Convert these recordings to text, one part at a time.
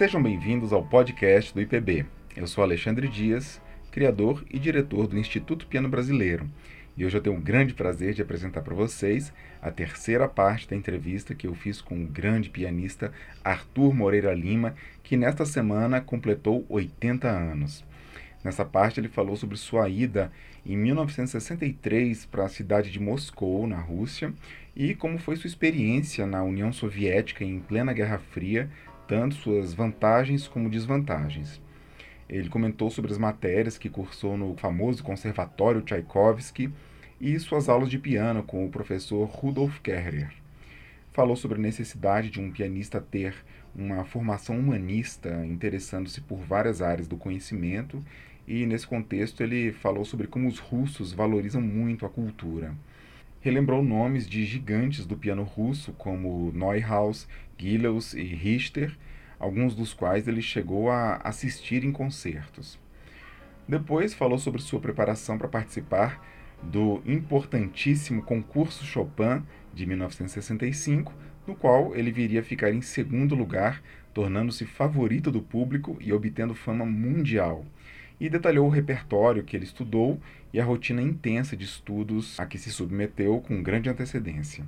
Sejam bem-vindos ao podcast do IPB. Eu sou Alexandre Dias, criador e diretor do Instituto Piano Brasileiro. E hoje eu tenho um grande prazer de apresentar para vocês a terceira parte da entrevista que eu fiz com o grande pianista Arthur Moreira Lima, que nesta semana completou 80 anos. Nessa parte ele falou sobre sua ida em 1963 para a cidade de Moscou, na Rússia, e como foi sua experiência na União Soviética em plena Guerra Fria, tanto suas vantagens como desvantagens. Ele comentou sobre as matérias que cursou no famoso Conservatório Tchaikovsky e suas aulas de piano com o professor Rudolf Kehrer. Falou sobre a necessidade de um pianista ter uma formação humanista, interessando-se por várias áreas do conhecimento, e nesse contexto ele falou sobre como os russos valorizam muito a cultura. Relembrou nomes de gigantes do piano russo como Neuhaus, Gilels e Richter, alguns dos quais ele chegou a assistir em concertos. Depois falou sobre sua preparação para participar do importantíssimo concurso Chopin de 1965, no qual ele viria a ficar em segundo lugar, tornando-se favorito do público e obtendo fama mundial. E detalhou o repertório que ele estudou e a rotina intensa de estudos a que se submeteu com grande antecedência.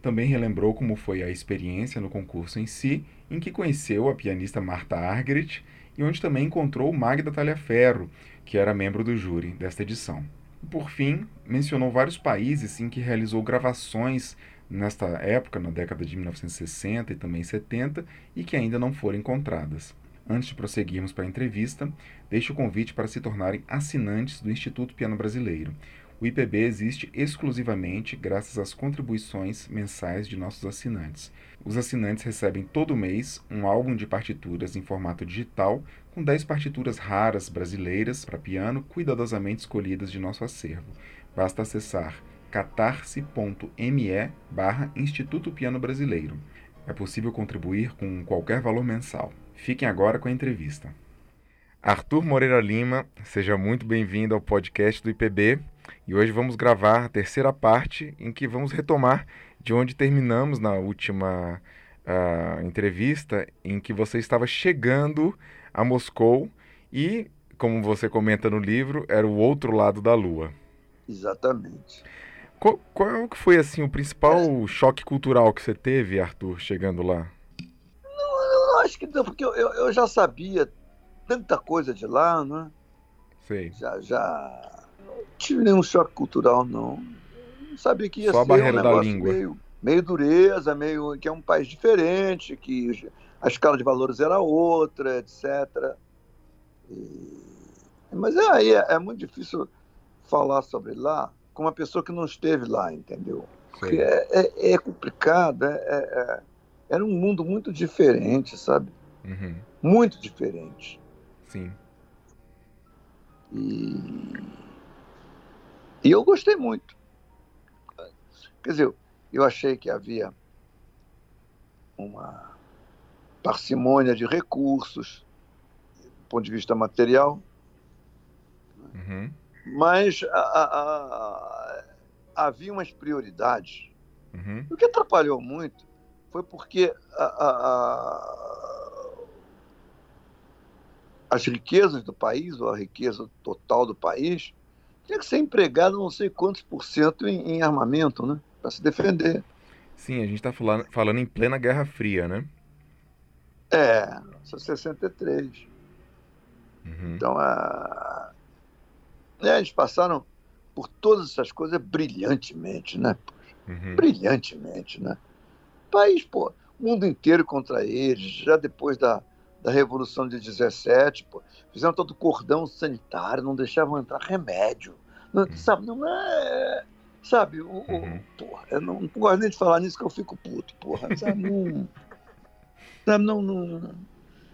Também relembrou como foi a experiência no concurso em si, em que conheceu a pianista Marta Argerich e onde também encontrou Magda Talhaferro, que era membro do júri desta edição. Por fim, mencionou vários países em que realizou gravações nesta época, na década de 1960 e também 70, e que ainda não foram encontradas. Antes de prosseguirmos para a entrevista, deixo o convite para se tornarem assinantes do Instituto Piano Brasileiro. O IPB existe exclusivamente graças às contribuições mensais de nossos assinantes. Os assinantes recebem todo mês um álbum de partituras em formato digital com 10 partituras raras brasileiras para piano cuidadosamente escolhidas de nosso acervo. Basta acessar catarse.me barra Instituto Piano Brasileiro. É possível contribuir com qualquer valor mensal. Fiquem agora com a entrevista. Arthur Moreira Lima, seja muito bem-vindo ao podcast do IPB. E hoje vamos gravar a terceira parte em que vamos retomar de onde terminamos na última uh, entrevista, em que você estava chegando a Moscou e, como você comenta no livro, era o outro lado da Lua. Exatamente. Qual, qual foi assim o principal é. choque cultural que você teve, Arthur, chegando lá? Não, acho que não, porque eu, eu, já sabia tanta coisa de lá, né? Sei. Já, já tive nenhum choque cultural, não. Não sabia que ia Só ser a barreira um da língua. Meio, meio dureza, meio que é um país diferente, que a escala de valores era outra, etc. E... Mas é, é, é muito difícil falar sobre lá com uma pessoa que não esteve lá, entendeu? Porque é, é, é, complicado, é, é, é, era um mundo muito diferente, sabe? Uhum. Muito diferente. Sim. E e eu gostei muito. Quer dizer, eu achei que havia uma parcimônia de recursos, do ponto de vista material, uhum. mas a, a, a, havia umas prioridades. Uhum. O que atrapalhou muito foi porque as riquezas do país, ou a riqueza total do país, tinha que ser empregado não sei quantos por cento em, em armamento, né? Para se defender. Sim, a gente está falando, falando em plena Guerra Fria, né? É, 63. Uhum. Então, a... É, eles passaram por todas essas coisas brilhantemente, né? Uhum. Brilhantemente, né? País, pô, mundo inteiro contra eles, já depois da, da Revolução de 17, pô, fizeram todo cordão sanitário, não deixavam entrar remédio. Não, uhum. Sabe, não é. Sabe, o, uhum. porra, eu não, não, gosto nem de falar nisso que eu fico puto, porra. Sabe, não, sabe, não, não,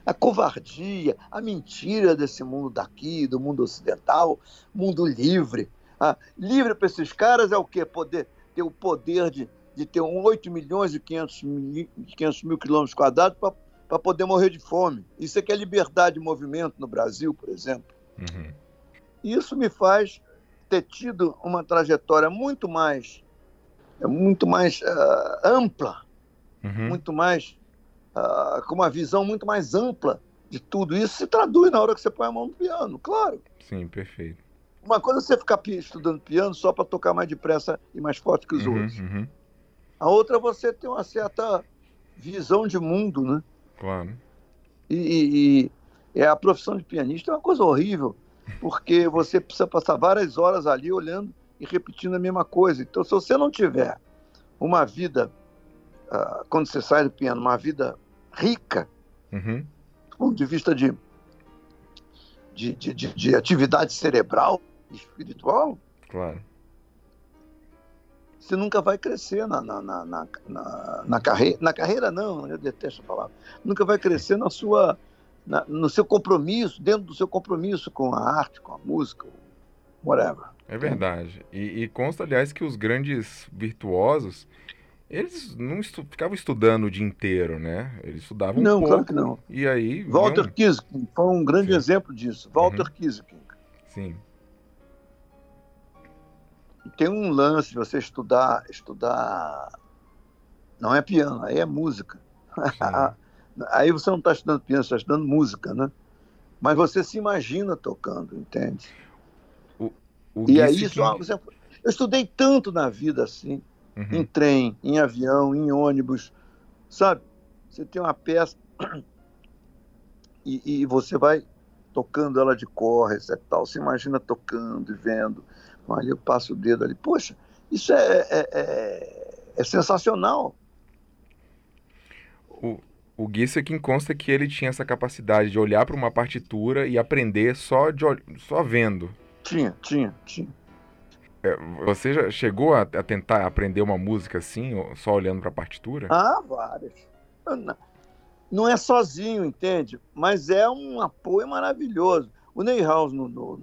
a covardia, a mentira desse mundo daqui, do mundo ocidental, mundo livre. Ah, livre para esses caras é o quê? Poder ter o poder de, de ter um 8 milhões e 500 mil, 500 mil quilômetros quadrados para para poder morrer de fome. Isso é que é liberdade de movimento no Brasil, por exemplo. Uhum. Isso me faz ter tido uma trajetória muito mais, muito mais uh, ampla, uhum. muito mais uh, com uma visão muito mais ampla de tudo isso, se traduz na hora que você põe a mão no piano, claro. Sim, perfeito. Uma coisa é você ficar estudando piano só para tocar mais depressa e mais forte que os Uhum, outros. uhum, A outra é você ter uma certa visão de mundo, né? claro. E, e- e é a profissão de pianista é uma coisa horrível, porque você precisa passar várias horas ali olhando e repetindo a mesma coisa. Então, se você não tiver uma vida, ah, quando você sai do piano, uma vida rica, Uhum, do ponto de vista de, de, de, de- de atividade cerebral e espiritual, claro. Você nunca vai crescer na, na, na, na, na, na carreira. Na carreira, não, eu detesto a palavra. Nunca vai crescer na sua, na- no seu compromisso, dentro do seu compromisso com a arte, com a música, whatever. É verdade. E, e consta, aliás, que os grandes virtuosos, eles não estu- ficavam estudando o dia inteiro, né? Eles estudavam um não, pouco claro que não. e aí Walter Kiesling foi um grande Sim. exemplo disso. Walter Kiesling. Sim, tem um lance de você estudar, estudar. Não é piano, aí é música. Aí você não está estudando piano, você está estudando música, né? Mas você se imagina tocando, entende? O E aí isso, ah, você- eu estudei tanto na vida assim, em Uhum, trem, em avião, em ônibus, sabe? Você tem uma peça e, e você vai tocando ela de cor, etc. Tal. Você imagina tocando e vendo. Ali eu passo o dedo ali. Poxa, isso é, é, é- é sensacional. O, o Gissing consta que ele tinha essa capacidade de olhar para uma partitura e aprender só, de, só vendo. Tinha, tinha, tinha. É, Você já chegou a, a tentar aprender uma música assim, só olhando para a partitura? Ah, várias. Não- Não é sozinho, entende? Mas é um apoio maravilhoso. O Neuhaus, no, no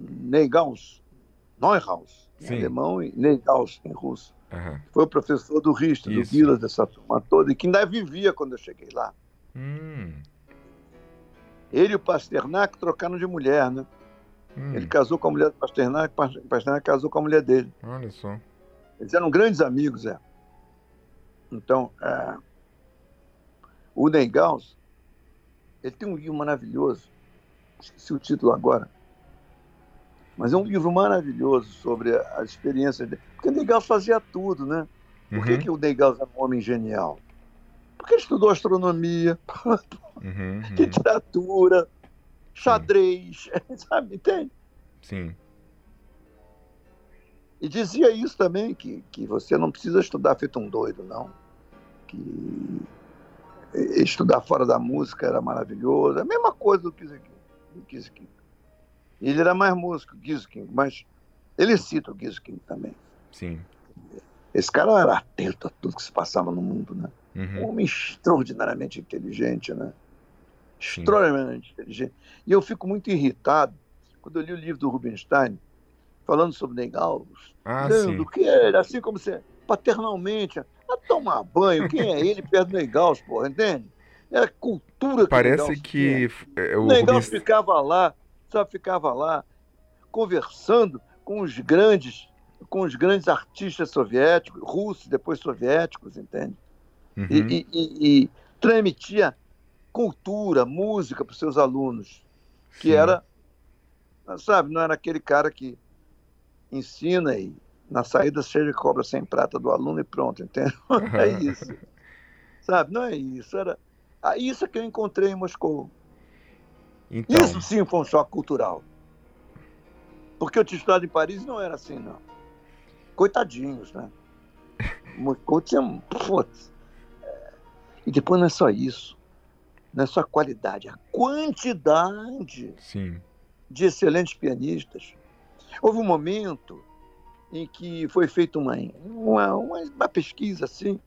Neuhaus, Neuhaus, em Sim. alemão, e Neuhaus, em russo, Aham. foi o professor do Richter, do. Guilas, dessa turma toda, e que ainda vivia quando eu cheguei lá. Hum, Ele e o Pasternak trocaram de mulher, né? hum, Ele casou com a mulher do Pasternak, o Pasternak casou com a mulher dele. olha só. Eles eram grandes amigos, é. Então, é, o Neuhaus, ele tem um livro maravilhoso, esqueci o título agora, mas é um livro maravilhoso sobre as experiências dele. Porque o Neuhaus fazia tudo, né? Por que, Uhum, que o Neuhaus era um homem genial? Porque ele estudou astronomia, uhum, uhum. literatura, xadrez, sabe? Entende? Sim, E dizia isso também, que, que você não precisa estudar feito um doido, não. Que estudar fora da música era maravilhoso. A mesma coisa do Kizik. Do Kizik. Ele era mais músico, Kizik, mas ele cita o Kizik também. sim. Esse cara era atento a tudo que se passava no mundo, né? Um Uhum, homem extraordinariamente inteligente, né? Sim. Extraordinariamente inteligente. E eu fico muito irritado quando eu li o livro do Rubinstein, falando sobre Neuhaus, Ah, sim. que ele, assim como você, paternalmente, a tomar banho, quem é ele perto do Neuhaus, porra, entende? Era cultura que Parece que é, O Neuhaus Rubens... ficava lá, só ficava lá, conversando com os grandes, com os grandes artistas soviéticos, russos, depois soviéticos, entende? Uhum, E, e- e- e transmitia cultura, música para os seus alunos, que sim. era, sabe, não era aquele cara que ensina e na saída seja cobra sem prata do aluno e pronto, entende? Não é isso. Sabe, não é isso. Era ah, isso é que eu encontrei em Moscou. Então, Isso sim foi um choque cultural. Porque eu tinha estudado em Paris e não era assim, não. Coitadinhos, né? Tinha. É, E depois não é só isso. Não é só a qualidade, a quantidade sim. de excelentes pianistas. Houve um momento em que foi feita uma, uma, uma pesquisa assim,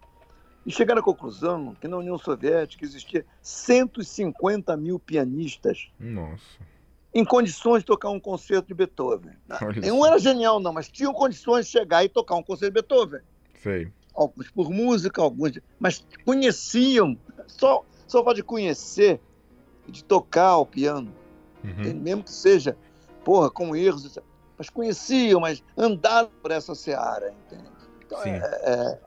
e chegaram à conclusão que na União Soviética existia 150 mil pianistas Nossa. em condições de tocar um concerto de Beethoven. Olha Nenhum era genial, não, mas tinham condições de chegar e tocar um concerto de Beethoven. Sei. Alguns por música, alguns. de- Mas conheciam, só, só pode conhecer de tocar o piano, Uhum, mesmo que seja, porra, com erros, mas conheciam, mas andaram por essa seara, entende? Então, Sim. é, é-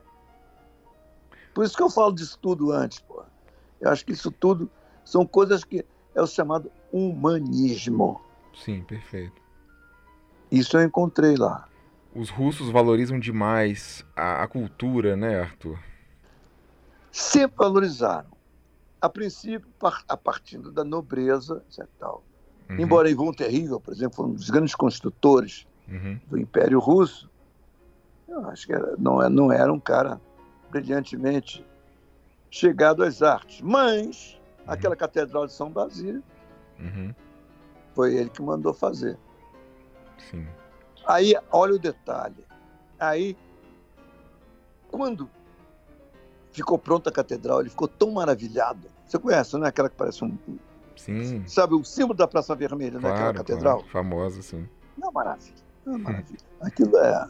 Por isso que eu falo disso tudo antes, porra. Eu acho que isso tudo são coisas que é o chamado humanismo. Sim, perfeito. Isso eu encontrei lá. Os russos valorizam demais a, a cultura, né, Arthur? Sempre valorizaram. A princípio, a partir da nobreza. Tal. Uhum. Embora Ivan Terrível, por exemplo, foi um dos grandes construtores uhum. do Império Russo, eu acho que era, não, é, não era um cara brilhantemente chegado às artes. Mas uhum. aquela Catedral de São Basílio uhum. foi ele que mandou fazer. Sim. Aí, olha o detalhe. Aí, quando ficou pronta a catedral, ele ficou tão maravilhado. Você conhece, não é aquela que parece um. Sim. Sabe o símbolo da Praça Vermelha, claro, né? Aquela catedral? Claro, famosa, sim. Não, maravilha. Não, maravilha. Aquilo é.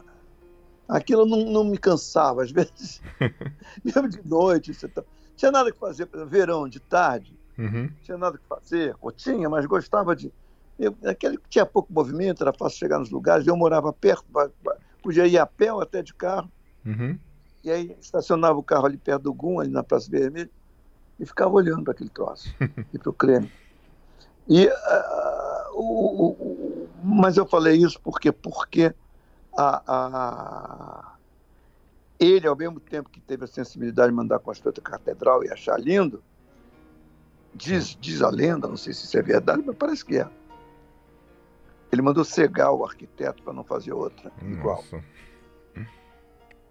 Aquilo não, não me cansava, às vezes. mesmo de noite, você tá... tinha nada que fazer, verão, de tarde. Uhum. Tinha nada que fazer, ou tinha, mas gostava de eu, aquele que tinha pouco movimento, era fácil chegar nos lugares. Eu morava perto, podia ir a pé ou até de carro. Uhum. E aí estacionava o carro ali perto do GUM, ali na Praça Vermelha, e ficava olhando para aquele troço, e para o Kremlin. E, uh, o, o, mas eu falei isso porque, porque a, a, ele, ao mesmo tempo que teve a sensibilidade de mandar construir a catedral e achar lindo, diz, diz a lenda, não sei se isso é verdade, mas parece que é ele mandou cegar o arquiteto para não fazer outra Nossa. igual.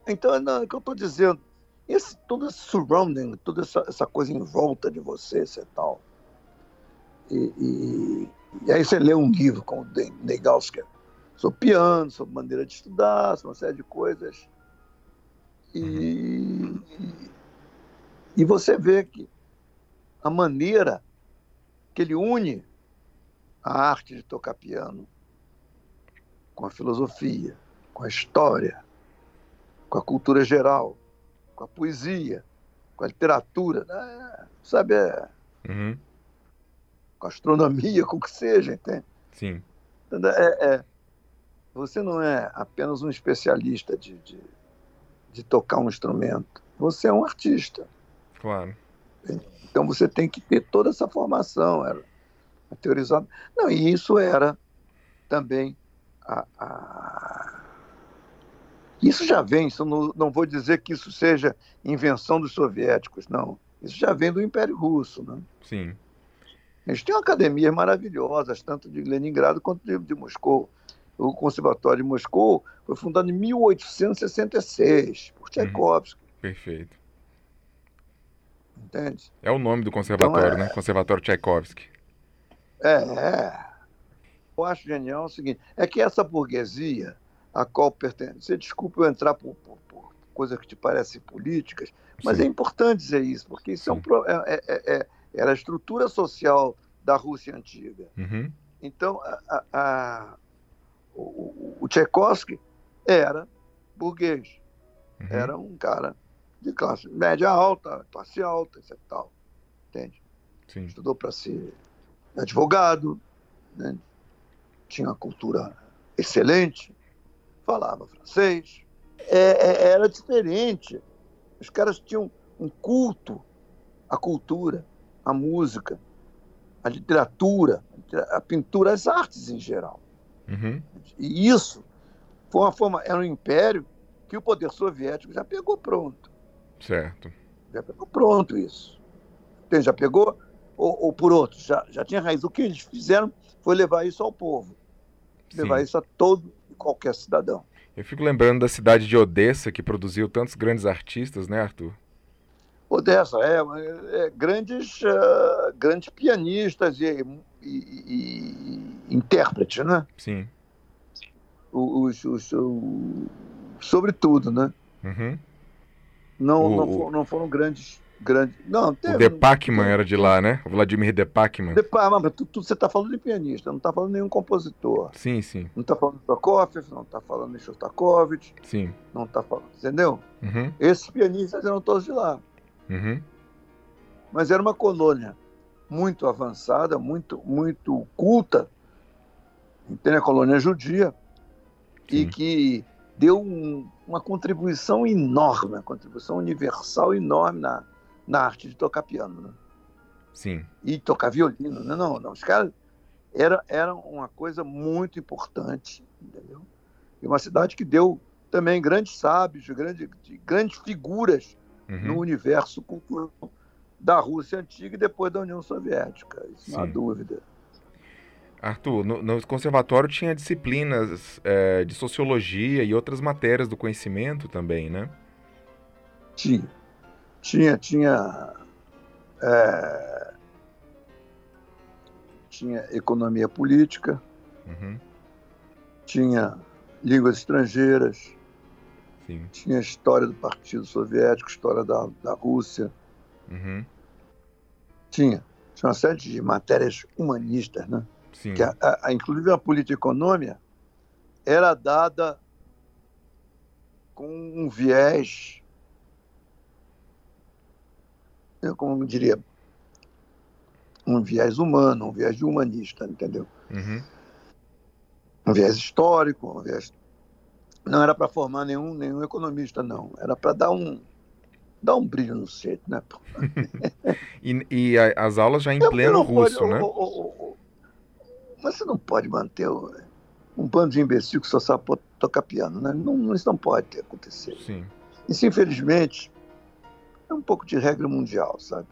Então, não, é o que eu estou dizendo. Esse, todo esse surrounding, toda essa, essa coisa em volta de você, e tal. E, e, e, aí você lê um livro com o Negalska sobre piano, sobre maneira de estudar, sobre uma série de coisas. E, uhum. e você vê que a maneira que ele une a arte de tocar piano com a filosofia, com a história, com a cultura geral, com a poesia, com a literatura, né? sabe? É... Uhum. Com a astronomia, com o que seja, entende? Sim. É, é, você não é apenas um especialista de, de, de tocar um instrumento, você é um artista. Claro. Então você tem que ter toda essa formação. Era, teorizado. Não, e isso era também a, a... Isso já vem, isso não, não vou dizer que isso seja invenção dos soviéticos, não. Isso já vem do Império Russo. Né? Sim. Eles têm academias maravilhosas, tanto de Leningrado quanto de, de Moscou. O Conservatório de Moscou foi fundado em 1866 por Tchaikovsky. Uhum. Perfeito. Entende? É o nome do conservatório, então, é... né? Conservatório Tchaikovsky. É, é. Eu acho genial o seguinte: é que essa burguesia a qual pertence. Você desculpa eu entrar por, por, por coisas que te parecem políticas, mas Sim. é importante dizer isso, porque isso é, um, é, é, é, era a estrutura social da Rússia antiga. Uhum. Então, a, a, a, o, o Tchaikovsky era burguês, uhum. era um cara de classe média alta, classe alta, etc. Tal, entende? Sim. Estudou para ser advogado, né? tinha uma cultura excelente, falava francês. É, é, era diferente. Os caras tinham um culto à cultura, à música, à literatura, à pintura, às artes em geral. Uhum. E isso foi uma forma, era um império que o poder soviético já pegou pronto. Certo. Já pegou pronto isso. Já pegou ou, ou por outros, já, já tinha raiz. O que eles fizeram foi levar isso ao povo, Sim. levar isso a todo e qualquer cidadão. Eu fico lembrando da cidade de Odessa, que produziu tantos grandes artistas, né, Arthur? Odessa, é, é grandes, uh, grandes pianistas e, e, e, e, intérpretes, né? Sim. Os, os, os, sobretudo, né? Uhum. Não, o, não, foram, não foram grandes grande. Não, teve, o Depakman era de lá, né? O Vladimir. Depakman, mas tu, tu, você está falando de pianista, não está falando de nenhum compositor. Sim, sim. Não está falando de Prokofiev, não está falando de Shostakovich. Sim. Não está falando, entendeu? Uhum. Esses pianistas eram todos de lá. Uhum. Mas era uma colônia muito avançada, muito, muito culta, tem a colônia judia, sim. e que deu um, uma contribuição enorme, uma contribuição universal enorme na, na arte de tocar piano. Né? Sim. E tocar violino. Não, não, não. Os caras era, era uma coisa muito importante, entendeu? E uma cidade que deu também grandes sábios, grandes, grandes figuras uhum. no universo cultural da Rússia antiga e depois da União Soviética, isso não há dúvida. Arthur, no, no, conservatório tinha disciplinas é, de sociologia e outras matérias do conhecimento também, né? Tinha. Tinha, tinha. É, tinha economia política, uhum. tinha línguas estrangeiras, Sim. tinha história do Partido Soviético, história da, da Rússia. Uhum. Tinha. Tinha uma série de matérias humanistas, né? Sim. Que a, a, inclusive a política econômica era dada com um viés, como eu diria, um viés humano, um viés de humanista, entendeu? Uhum. Um viés histórico, um viés... não era para formar nenhum, nenhum economista, não. Era para dar um, dar um brilho no centro, né? e, e, as aulas já em pleno russo, pode, né? O, o, o, mas você não pode manter um bando de imbecil que só sabe tocar piano, né? Não, isso não pode acontecer. Sim. Isso, infelizmente, é um pouco de regra mundial, sabe?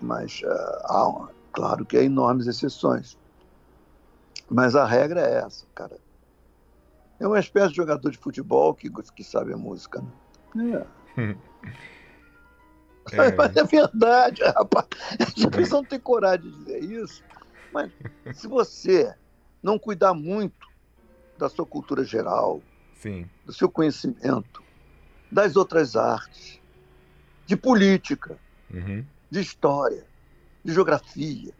Mas uh, há, claro que há enormes exceções. Mas a regra é essa, cara. É uma espécie de jogador de futebol que, que sabe a música, né? É. É. Mas é verdade, rapaz. A pessoa não tem coragem de dizer isso. Mas se você não cuidar muito da sua cultura geral, Sim. do seu conhecimento, das outras artes, de política, uhum. de história, de geografia,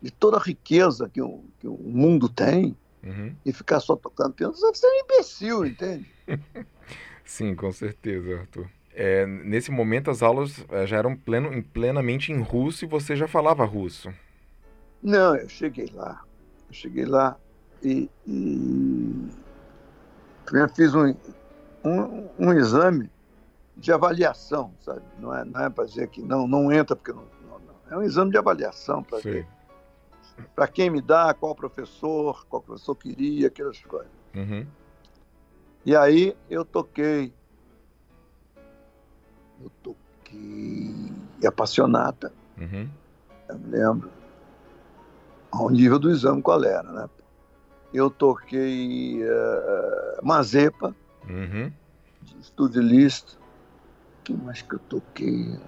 de toda a riqueza que o, que o mundo tem, uhum. e ficar só tocando piano, você ser um imbecil, entende? Sim, com certeza, Arthur. É, nesse momento as aulas é, já eram pleno, plenamente em russo e você já falava russo. Não, eu cheguei lá. Eu cheguei lá e, e primeiro fiz um, um, um, exame de avaliação, sabe? Não é, não é para dizer que não, não entra porque não, não, não. É um exame de avaliação para ver para quem me dá, qual professor, qual professor queria, aquelas coisas. Uhum. E aí eu toquei, eu toquei apaixonada, uhum. eu me lembro ao nível do exame qual era, né? Eu toquei uh, Mazepa, uhum. Studio List. que mais que eu toquei?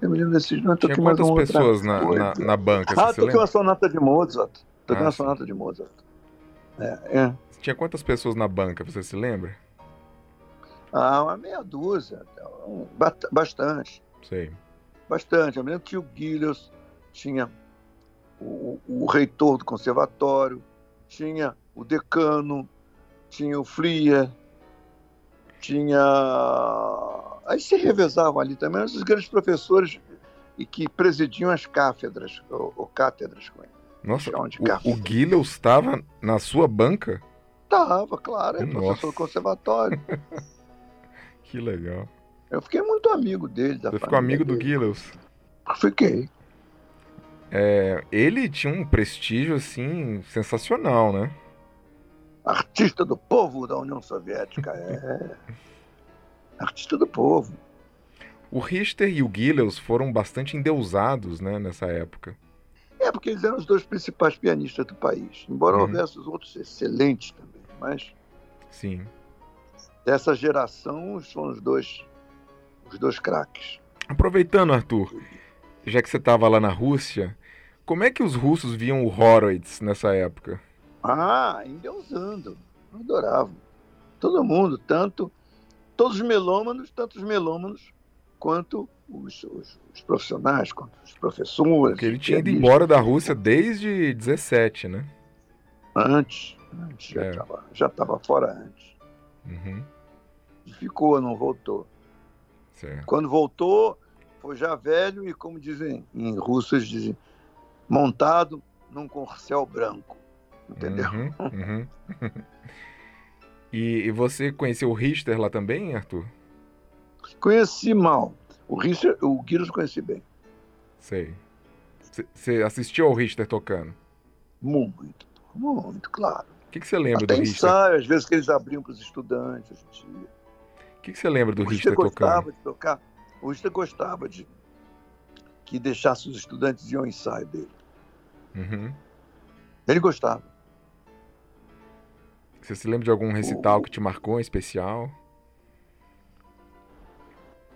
Eu me lembro desses nomes. Tinha quantas pessoas na, na, na, banca? Ah, toquei uma sonata de Mozart. Toquei ah, uma sonata de Mozart. É, é. Tinha quantas pessoas na banca, você se lembra? Ah, uma meia dúzia. Bastante. Sei. Bastante. Eu lembro que o Guilherme tinha o, o reitor do conservatório, tinha o decano, tinha o Fria, tinha. Aí se revezavam ali também os grandes professores e que presidiam as cátedras, ou, ou cátedras. Nossa, o, o Guilherme estava na sua banca? Estava, claro, é Nossa. professor do conservatório. que legal. Eu fiquei muito amigo dele. Você ficou amigo dele. do Guilherme? Fiquei. É, ele tinha um prestígio assim sensacional, né? Artista do povo da União Soviética, é. Artista do povo. O Richter e o Gilles foram bastante endeusados, né, nessa época. É, porque eles eram os dois principais pianistas do país. Embora uhum. houvesse os outros excelentes também, mas. Sim. Dessa geração são os dois, os dois craques. Aproveitando, Arthur, já que você estava lá na Rússia, como é que os russos viam o Horowitz nessa época? Ah, ainda usando. Adoravam. Todo mundo, tanto todos os melômanos, tanto os melômanos quanto os, os, os profissionais, quanto os professores. Porque ele tinha ido embora da Rússia desde 17, né? Antes, antes é. já estava fora antes. Uhum. Ficou, não voltou. Certo. Quando voltou, foi já velho e, como dizem em russo, eles dizem montado num corcel branco. Entendeu? Uhum, uhum. e, e, você conheceu o Richter lá também, Arthur? Conheci mal. O Richter, o Guilherme conheci bem. Sei. Você assistiu ao Richter tocando? Muito, muito, claro. O que você lembra Até do Richter? ensaio, às vezes que eles abriam para os estudantes. O que você lembra do O Richter Richter gostava tocando? de tocar. O Richter gostava de que deixasse os estudantes ir ao ensaio dele. Uhum. Ele gostava. Você se lembra de algum recital que te marcou em especial?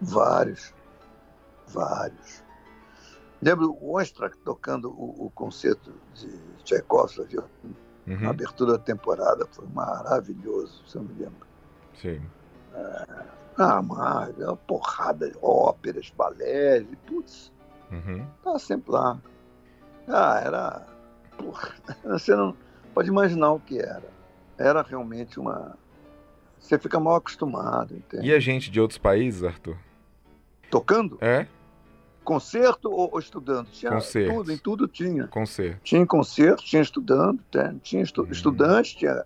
Vários. Vários. Lembro o Ostrak tocando o, o concerto de Tchaikovsky, viu? Uhum. abertura da temporada. Foi maravilhoso, se eu me lembro. Sim. Ah, mas é uma porrada de óperas, balés, e putz, Uhum. tava sempre lá. Ah, era. Porra, você não pode imaginar o que era. Era realmente uma. Você fica mal acostumado, entende? E a gente de outros países, Arthur? Tocando? É? Concerto ou, ou estudando? Tinha Concertos. tudo, em tudo tinha. Concerto. Tinha concerto, tinha estudando, tinha, tinha estu, Hum. estudante, tinha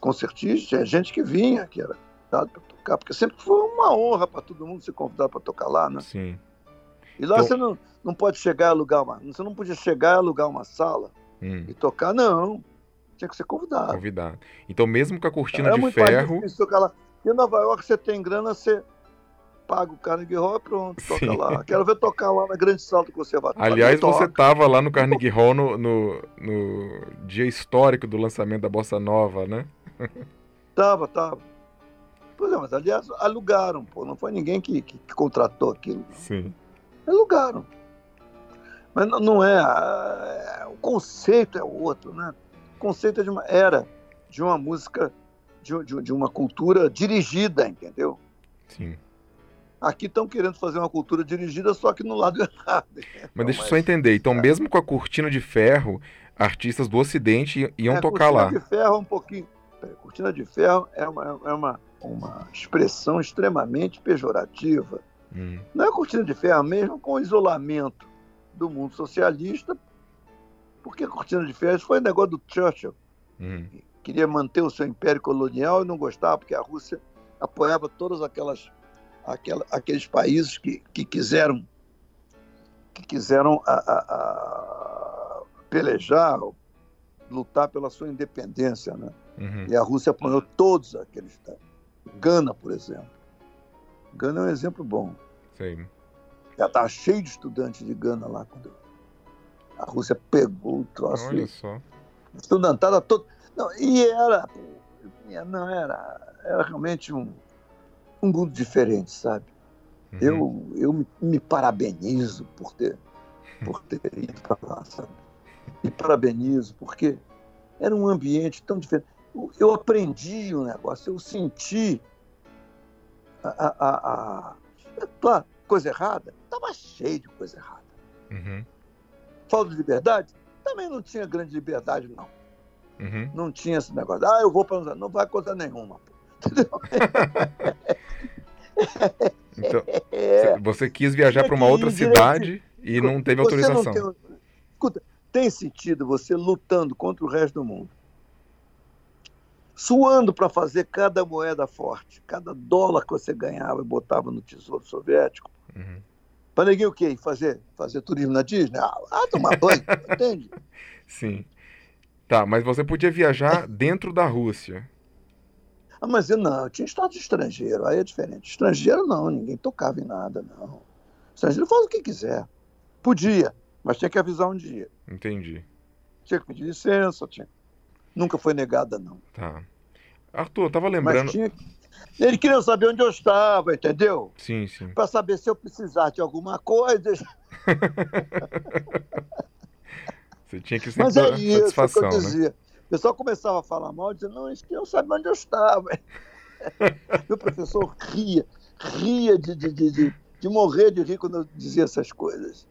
concertista, tinha gente que vinha, que era dado para tocar, porque sempre foi uma honra para todo mundo ser convidado para tocar lá, né? Sim. E lá Então- você não, não pode chegar e alugar uma. Você não podia chegar e alugar uma sala Hum. e tocar, não. Tinha que ser convidado. Convidado. Então, mesmo com a cortina é de ferro. difícil tocar lá. E em Nova York você tem grana, você paga o Carnegie Hall e pronto, toca Sim. lá. Quero ver tocar lá na grande sala do conservatório. Aliás, você tava lá no Carnegie Hall no, no, no dia histórico do lançamento da Bossa Nova, né? Tava, tava. Pois é, mas aliás, alugaram, pô. Não foi ninguém que, que, que contratou aquilo. Sim. Alugaram. Mas não, não é, é- O conceito é outro, né? O conceito é de uma, era de uma música, de, de, de uma cultura dirigida, entendeu? Sim. Aqui estão querendo fazer uma cultura dirigida, só que no lado errado. Mas deixa eu só entender. Então, mesmo com a cortina de ferro, artistas do Ocidente iam É, tocar cortina lá. de ferro é um pouquinho. Cortina de ferro é uma, é uma, uma expressão extremamente pejorativa. Hum. Não é cortina de ferro mesmo com o isolamento do mundo socialista, porque a cortina de ferro foi um negócio do Churchill. Hum. Queria manter o seu império colonial e não gostava, porque a Rússia apoiava todos aquelas, aquela, aqueles países que, que quiseram que quiseram a, a- a pelejar, lutar pela sua independência, né? Uhum. E a Rússia apoiou todos aqueles. Gana, por exemplo. Gana é um exemplo bom. Sei. Já estava cheio de estudantes de Gana lá quando a Rússia pegou o troço. Olha só. Estudantada toda. Não, e era. Não, era, era realmente um, um mundo diferente, sabe? Uhum. Eu, eu me, me parabenizo por ter, por ter ido para lá, sabe? Me parabenizo, porque era um ambiente tão diferente. Eu- aprendi o negócio, eu senti a, a, a, a- Claro, coisa errada, estava cheio de coisa errada. Uhum. Falta de liberdade? Também não tinha grande liberdade, não. Uhum. Não tinha esse negócio. Ah, eu vou para não vai coisa nenhuma. pô. Entendeu? Então, É, você quis viajar para uma outra direito. cidade e não teve não autorização. tem- Escuta, tem sentido você lutando contra o resto do mundo, suando para fazer cada moeda forte, cada dólar que você ganhava e botava no Tesouro Soviético, Uhum. para ninguém o quê? Fazer, fazer turismo na Disney? Ah tomar banho, entende? Sim. Tá, mas você podia viajar dentro da Rússia. Ah, mas eu não, eu tinha estado estrangeiro, aí é diferente. Estrangeiro não, ninguém tocava em nada, não. Estrangeiro faz o que quiser. Podia, mas tinha que avisar um dia. Entendi. Tinha que pedir licença, tinha. Nunca foi negada, não. Tá. Arthur, eu tava Mas lembrando. tinha. Ele queria saber onde eu estava, entendeu? Sim, sim. Para saber se eu precisasse de alguma coisa. Você tinha que sempre Mas é isso que satisfação, eu né? dizia. O pessoal começava a falar mal, dizia, não, eles queriam saber onde eu estava. E o professor ria, ria de, de, de, de, morrer de rir quando eu dizia essas coisas.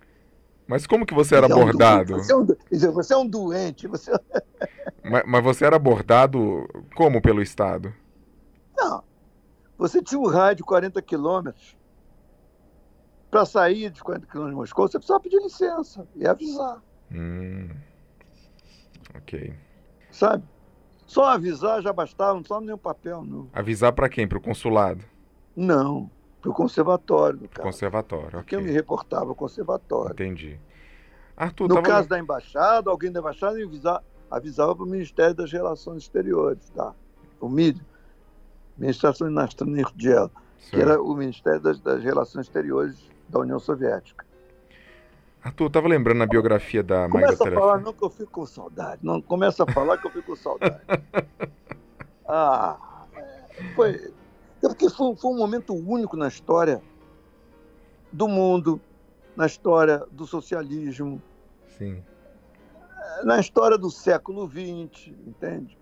Mas como que você era Você é um abordado? doente, Você é um, do- dizia, você é um doente. Você... Mas, mas você era abordado como pelo Estado? Não. Você tinha um raio de 40 quilômetros. Para sair de 40 quilômetros de Moscou, você precisava pedir licença e avisar. Hum. Ok. Sabe? Só avisar já bastava, não precisava nenhum papel, não. Avisar pra quem? Pro consulado? Não. Para o conservatório, caso. Conservatório, ok. Porque eu me reportava ao conservatório. Entendi. Arthur, no tava... caso da embaixada, alguém da embaixada avisava, avisava para o Ministério das Relações Exteriores, tá? o MID, Administração Estrangeira, que era o Ministério das, das Relações Exteriores da União Soviética. Arthur, eu tava lembrando na biografia da Começa a falar não que eu fico com saudade. Não começa a falar que eu fico com saudade. ah, foi, é porque foi, foi um momento único na história do mundo, na história do socialismo, Sim. na história do século XX, entende?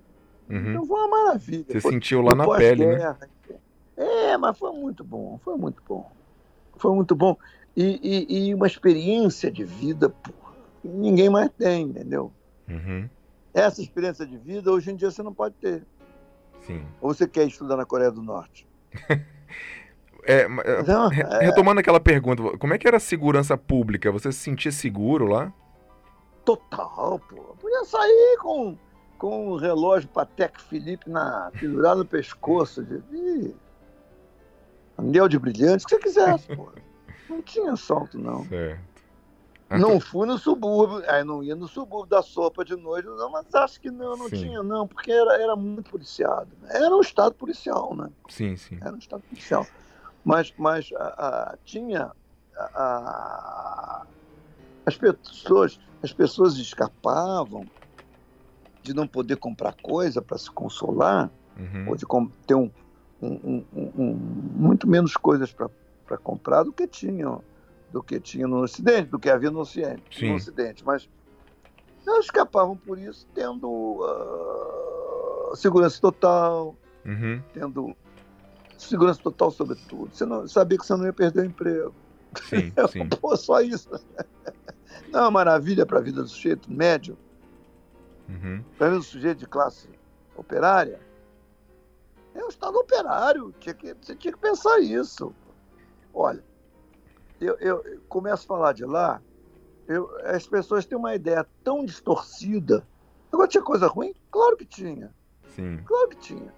Uhum. Então foi uma maravilha. Você Foi- sentiu lá na pele, né? É, mas foi muito bom, foi muito bom. Foi muito bom. E, e- e uma experiência de vida, porra, que ninguém mais tem, entendeu? Uhum. Essa experiência de vida, hoje em dia, você não pode ter. Sim. Ou você quer estudar na Coreia do Norte? É, é, re- é, retomando aquela pergunta, como é que era a segurança pública? Você se sentia seguro lá? total, pô. Podia sair com, com o relógio Patek Philippe na, pendurado no pescoço. De, anel de brilhantes, o que você quisesse, pô. Não tinha assalto, não. Certo. Não fui no subúrbio, aí não ia no subúrbio da sopa de noite, não, mas acho que não, não Sim. tinha, não, porque era, era muito policiado. né? Era um estado policial, né? Sim, sim. Era um estado policial. Mas, mas a- a- tinha. a- as pessoas, as pessoas escapavam de não poder comprar coisa para se consolar, Uhum. ou de ter um, um- um- um- muito menos coisas para comprar do que tinham do que tinha no Ocidente, do que havia no Ocidente, Sim. no Ocidente. Mas elas escapavam por isso, tendo ah, segurança total, Uhum. tendo segurança total sobre tudo. Você não sabia que você não ia perder o emprego. Sim, sim. Pô, só isso. Não é uma maravilha para a vida do sujeito médio, Uhum. para a vida do sujeito de classe operária. É o Estado operário, tinha que, você tinha que pensar isso. Olha, eu, eu- eu começo a falar de lá, eu- as pessoas têm uma ideia tão distorcida. Agora, tinha coisa ruim? Claro que tinha. Sim. Claro que tinha.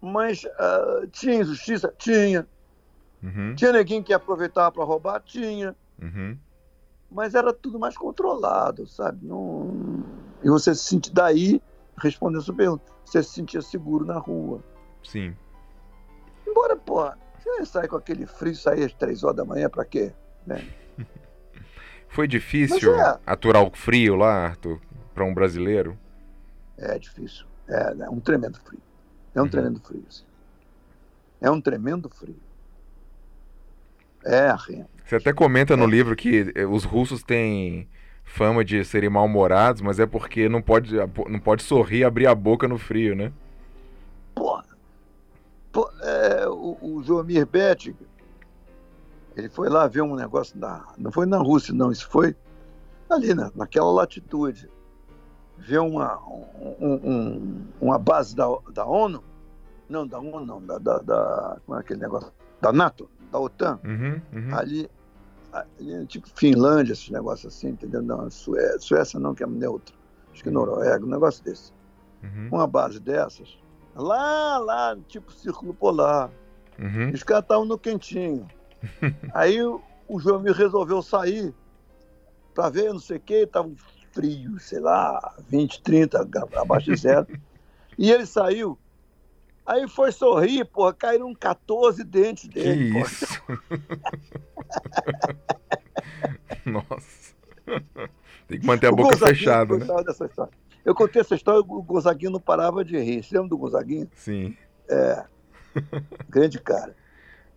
Mas ah, tinha injustiça? Tinha. Uhum. Tinha neguinho que aproveitava para roubar? Tinha. Uhum. Mas era tudo mais controlado, sabe? Não... E você se sentia daí, respondendo a sua pergunta, você se sentia seguro na rua. Sim. Embora, pô, você sai com aquele frio, sair às três horas da manhã para quê? Né? Foi difícil é. aturar o frio lá, Arthur, para um brasileiro? É difícil. É, é um tremendo frio. É um Uhum. tremendo frio. sim. É um tremendo frio. É, Remo. Você até comenta no É. livro que eh, os russos têm fama de serem mal-humorados, mas é porque não pode, não pode sorrir e abrir a boca no frio, né? Pô, pô, é, o, Joamir Bettig, ele foi lá ver um negócio da. Não foi na Rússia, não, isso foi ali, na, naquela latitude. Ver uma, um- um- uma base da, da ONU, não, da ONU, não, da, da, da- Como é aquele negócio? Da NATO, da OTAN, Uhum, uhum. ali, ali, tipo Finlândia, esses negócios assim, entendeu? Não, Suécia, Suécia não, que é neutro. Acho que Noruega, um negócio desse Uhum, uma base dessas, lá, lá, tipo Círculo Polar. Uhum. Os caras estavam no quentinho. Aí o, o João resolveu sair para ver, não sei o quê, estava frio, sei lá, 20, 30, gra- abaixo de zero. e ele saiu. Aí foi sorrir, porra, caíram 14 dentes Que dele. porra. isso? Nossa. Tem que manter a O boca Gonzaguinho fechada, né? Eu contei essa história, o Gonzaguinho não parava de rir. Você lembra do Gonzaguinho? Sim. Grande cara.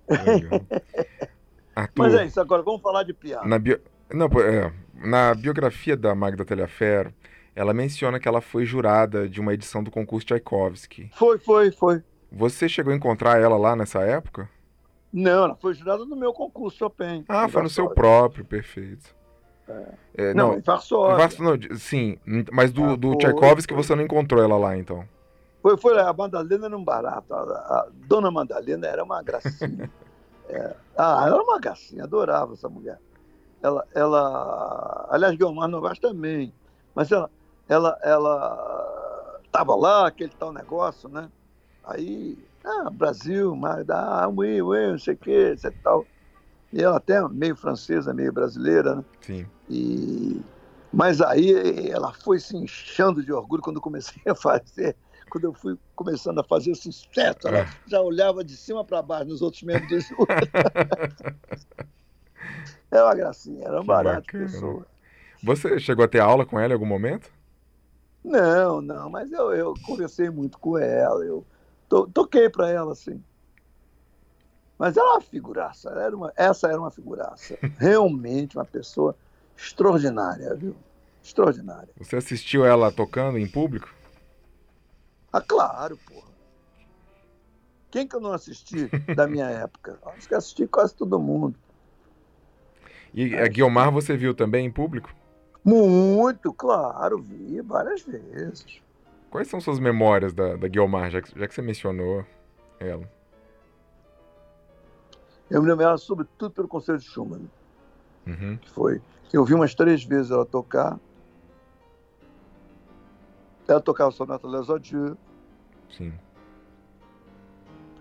Arthur, Mas é isso, agora vamos falar de piada. na, bio... Não, é, na biografia da Magda Telhaferro, ela menciona que ela foi jurada de uma edição do concurso Tchaikovsky. Foi, foi, foi. Você chegou a encontrar ela lá nessa época? Não, ela foi jurada no meu concurso Chopin. Ah, foi no seu próprio, perfeito. É, Não, não, em Varsóvia. Vars- não, sim, mas do, Ah, do Tchaikovsky foi. você não encontrou ela lá, então. Foi, foi, a Madalena era um barato. A, a dona Madalena era uma gracinha. É. Ah, ela era uma gracinha, adorava essa mulher. Ela, ela aliás, Guilmar Novaes também. Mas ela, ela, ela tava lá, aquele tal negócio, né? Aí Ah, Brasil, Magda, ah, ui, ui, não sei o que, etc tal. E ela até meio francesa, meio brasileira, né? Sim. E... Mas aí ela foi se inchando de orgulho quando comecei a fazer, quando eu fui começando a fazer sucesso. Ela É. já olhava de cima para baixo nos outros membros do júri. É uma gracinha, era um barato pessoa. Você chegou a ter aula com ela em algum momento? Não, não, mas eu, eu conversei muito com ela, eu to- toquei para ela, assim. Mas ela é uma figuraça, ela era uma, essa era uma figuraça. Realmente uma pessoa extraordinária, viu? Extraordinária. Você assistiu ela tocando em público? Ah, claro, porra. Quem que eu não assisti da minha época? Acho que assisti quase todo mundo. E a Guiomar você viu também em público? Muito, claro, vi várias vezes. Quais são suas memórias da, da Guiomar, já que, já que você mencionou ela? Eu me lembro ela sobretudo pelo Conselho de Schumann. Uhum, que foi. Eu vi umas três vezes ela tocar. Ela tocava Sonata Les Adieux, sim.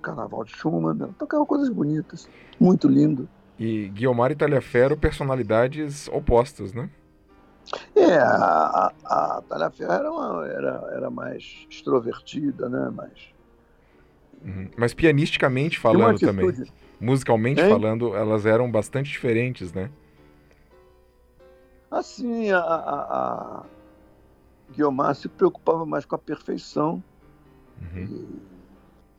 Carnaval de Schumann, ela tocava coisas bonitas, muito lindo. E Guiomar e Talhaferro, personalidades opostas, né? É, a, a, a Talhaferro era, uma- era, era mais extrovertida, né? Mais, Uhum. Mas pianisticamente falando também, musicalmente Hein? falando, elas eram bastante diferentes, né? Assim, a, a, a Guiomar se preocupava mais com a perfeição Uhum.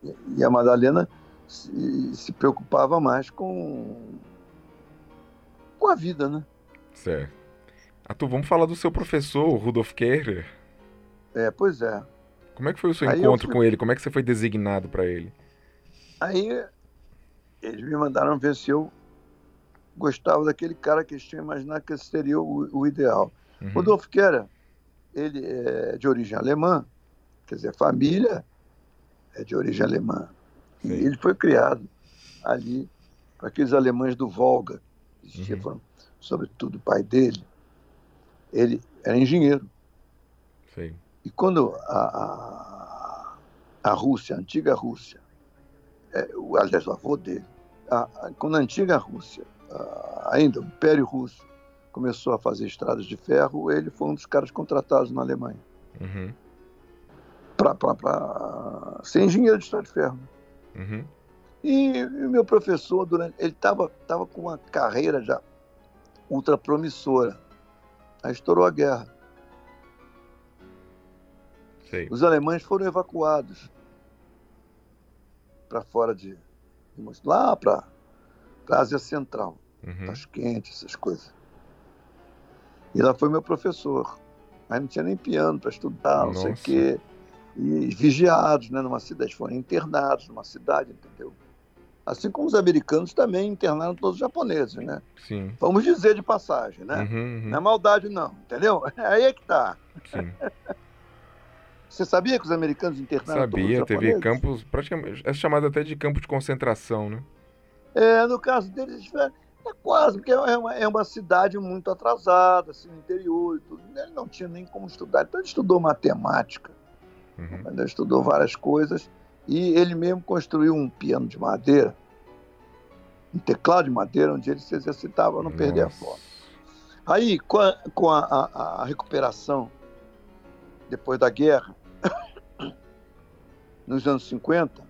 e, e a Madalena se, se preocupava mais com, com a vida, né? Certo. Atu, vamos falar do seu professor, Rudolf Kehrer. É, pois é. Como é que foi o seu Aí encontro fui- com ele? Como é que você foi designado para ele? Aí eles me mandaram ver se eu gostava daquele cara que eles tinham imaginado que seria o, o ideal. Uhum. Rudolf Kehrer, ele é de origem alemã, quer dizer, a família é de origem alemã. E Sim. ele foi criado ali para aqueles alemães do Volga, que existiam, Uhum. foram, sobretudo o pai dele. Ele era engenheiro. Sei. E quando a, a, a Rússia, a antiga Rússia, é, o, aliás, o avô dele, a- a- quando a antiga Rússia, a- ainda o Império Russo, começou a fazer estradas de ferro, ele foi um dos caras contratados na Alemanha Uhum. para ser engenheiro de estrada de ferro. Uhum. E o meu professor, durante, ele estava tava com uma carreira já ultra promissora. Aí estourou a guerra. Sei. Os alemães foram evacuados para fora de, lá para a Ásia Central, Uhum. Tashkent, essas coisas. E lá foi meu professor. Aí não tinha nem piano para estudar, não sei o Nossa. quê. E vigiados, né, numa cidade, foram internados numa cidade, entendeu? Assim como os americanos também internaram todos os japoneses, né? Sim. Vamos dizer de passagem, né? Uhum, Não é uhum. maldade, não, entendeu? Aí é que tá. Sim. Você sabia que os americanos internaram todos Sabia, os teve japoneses? campos, praticamente, é chamado até de campo de concentração, né? É, no caso deles, é quase, porque é uma, é uma cidade muito atrasada, assim, no interior e tudo. Ele não tinha nem como estudar. Então ele estudou matemática, Uhum. ele estudou várias coisas, e ele mesmo construiu um piano de madeira, um teclado de madeira, onde ele se exercitava a não perder a Nossa. forma. Aí, com a, com a- a- a recuperação, depois da guerra, nos anos 50,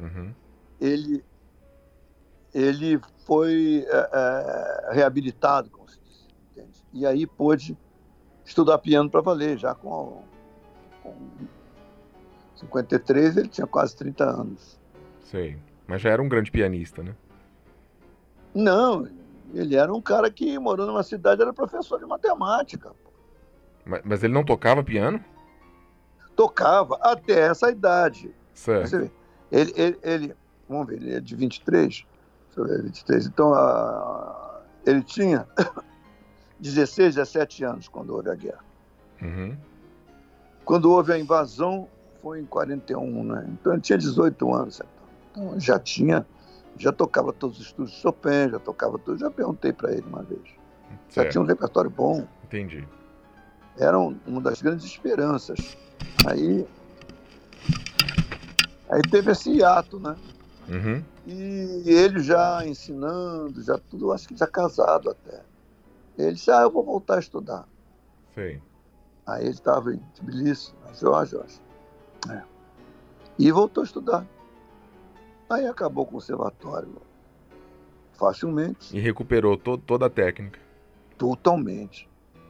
Uhum. ele, ele foi é, é, reabilitado, como se diz, entende? E aí pôde estudar piano para valer, já com, com 53, ele tinha quase 30 anos. Sei. Mas já era um grande pianista, né? Não, ele era um cara que morou numa cidade, era professor de matemática. Mas, mas ele não tocava piano? Tocava até essa idade. Certo. Ele, ele, ele- vamos ver, ele é de 23, deixa eu ver, 23, então a- ele tinha 16, 17 anos quando houve a guerra. Uhum. Quando houve a invasão, foi em 41, né? Então ele tinha 18 anos. Então já tinha, já tocava todos os estudos de Chopin, já tocava tudo. Já perguntei para ele uma vez. Já Certo. tinha um repertório bom. Entendi. Era um- uma das grandes esperanças. Aí Aí teve esse hiato, né? Uhum. E ele já ensinando, já tudo, acho que já casado até. Ele disse, ah, eu vou voltar a estudar. Sei. Aí ele estava em Tbilisi, na eu acho. É. E voltou a estudar. Aí acabou o conservatório facilmente. E recuperou to toda a técnica. Totalmente.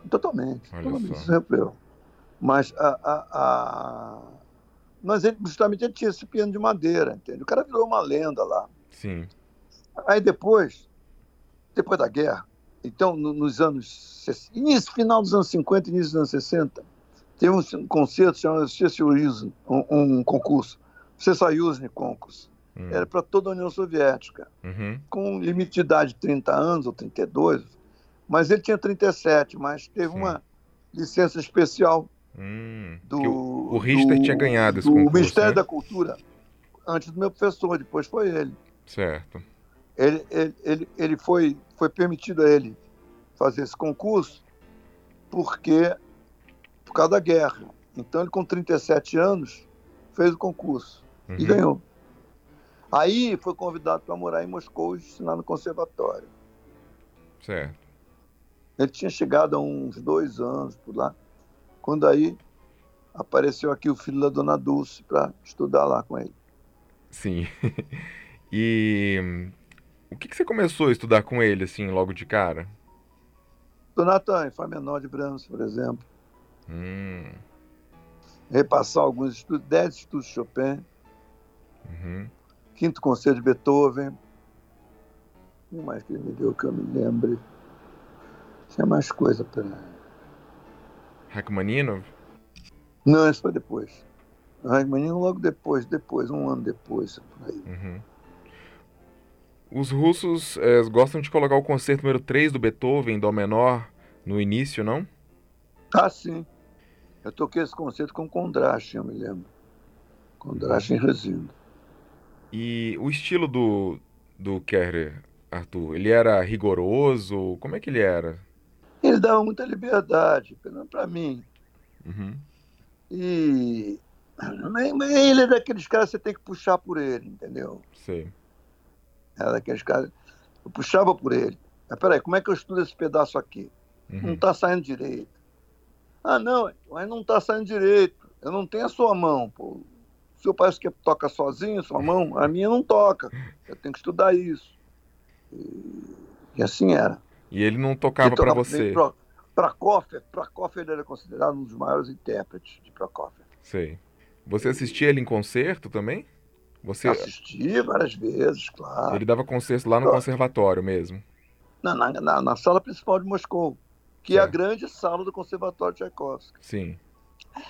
Totalmente. Olha totalmente. Mas a, a, a- Mas ele justamente ele tinha esse piano de madeira, entende? O cara virou uma lenda lá. Sim. Aí depois, depois da guerra, então no- nos anos início, final dos anos 50, início dos anos 60, tem um concerto chamado Sessayuzny, um, um concurso, Sessayuzny Concurso. Hum. Era para toda a União Soviética, Uhum. com limite de idade de 30 anos ou 32, mas ele tinha 37, mas teve Sim. uma licença especial Hum. do o, o Richter do- tinha ganhado esse do concurso, Ministério né? da Cultura, antes do meu professor, depois foi ele. Certo. ele, ele, ele, ele foi, foi permitido a ele fazer esse concurso porque por causa da guerra. Então ele com 37 anos fez o concurso e Uhum. ganhou. Aí foi convidado para morar em Moscou e ensinar no conservatório. Certo. Ele tinha chegado há uns dois anos por lá, quando aí apareceu aqui o filho da dona Dulce para estudar lá com ele. Sim. E hum, o que que você começou a estudar com ele, assim, logo de cara? Donatan, Fá menor de Brahms, por exemplo, Hum. repassar alguns estudos, dez estudos de Chopin, Uhum. Quinto Concerto de Beethoven. O que mais que ele me deu que eu me lembre? Tinha mais coisa para. Rachmaninoff? Não, isso foi depois. Rachmaninoff logo depois, depois, um ano depois. Uhum. Os russos eh, gostam de colocar o concerto número 3 do Beethoven, Dó menor, no início, não? Ah, sim. Eu toquei esse concerto com Kondrashin, eu me lembro. Kondrashin Resino. E o estilo do, do Kerr, Arthur, ele era rigoroso? Como é que ele era? Ele dava muita liberdade, pelo menos para mim. Uhum. E ele é daqueles caras que você tem que puxar por ele, entendeu? Sei. Era daqueles caras. Eu puxava por ele. Mas peraí, como é que eu estudo esse pedaço aqui? Não Uhum. está saindo direito. Ah, não, mas não está saindo direito. Eu não tenho a sua mão, pô. O senhor parece que toca sozinho, sua mão, a minha não toca. Eu tenho que estudar isso. E, e assim era. E ele não tocava pra tocava você? Pro- Prokofiev, Prokofiev ele era considerado um dos maiores intérpretes de Prokofiev. Sei. Você assistia ele em concerto também? Você, Assisti várias vezes, claro. ele dava concerto lá no conservatório mesmo? Na, na, na- sala principal de Moscou, que é a grande sala do Conservatório Tchaikovsky. Sim.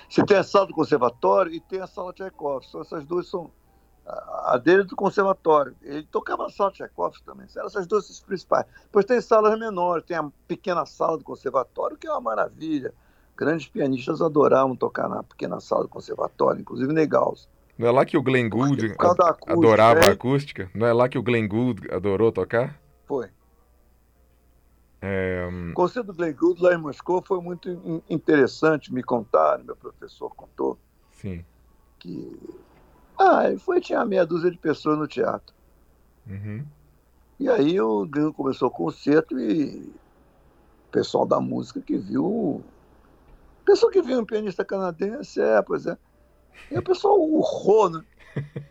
Você tem a sala do conservatório e tem a sala Tchaikovsky. Essas duas são a a dele do conservatório. Ele tocava sala Tchaikovsky também. Eram essas duas as principais. Depois tem salas menores, tem a pequena sala do conservatório, que é uma maravilha. Grandes pianistas adoravam tocar na pequena sala do conservatório, inclusive Negaus. Não é lá que o Glenn Gould acústica, adorava a é. acústica? Não é lá que o Glenn Gould adorou tocar? Foi. É, O concerto do Glenn Gould lá em Moscou foi muito in- interessante, me contaram, meu professor contou, sim. que ah, ele foi, tinha meia dúzia de pessoas no teatro. Uhum. E aí o Glenn começou o concerto e o pessoal da música que viu. Pessoal que viu um pianista canadense, é, pois é. E o pessoal urrou, né?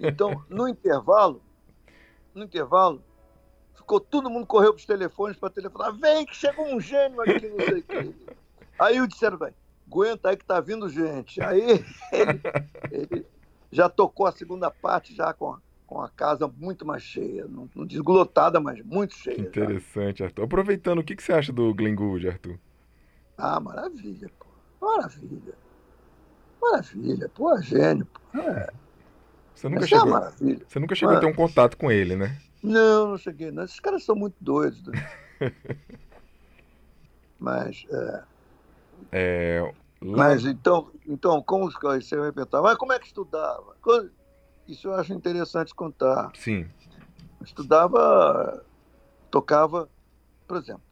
Então, no intervalo, no intervalo, ficou todo mundo correu para os telefones para telefonar, vem que chegou um gênio aqui, não sei o quê. Aí o disseram, velho, aguenta aí que tá vindo gente. Aí ele, ele já tocou a segunda parte já com a, com a casa muito mais cheia, não, não digo lotada, mas muito cheia. já. interessante, Arthur. Aproveitando, o que que você acha do Glenn Gould, Arthur? Ah, maravilha, pô. Maravilha. Maravilha, pô, gênio. Pô. É, Você nunca essa é chegou, maravilha. você nunca chegou a ter um contato com ele, né? Não, não cheguei. Não. Esses caras são muito doidos. né? Mas, é, É, lá- mas então, então, como você vai perguntar? Mas como é que estudava? Isso eu acho interessante contar. Sim. Estudava, tocava, por exemplo,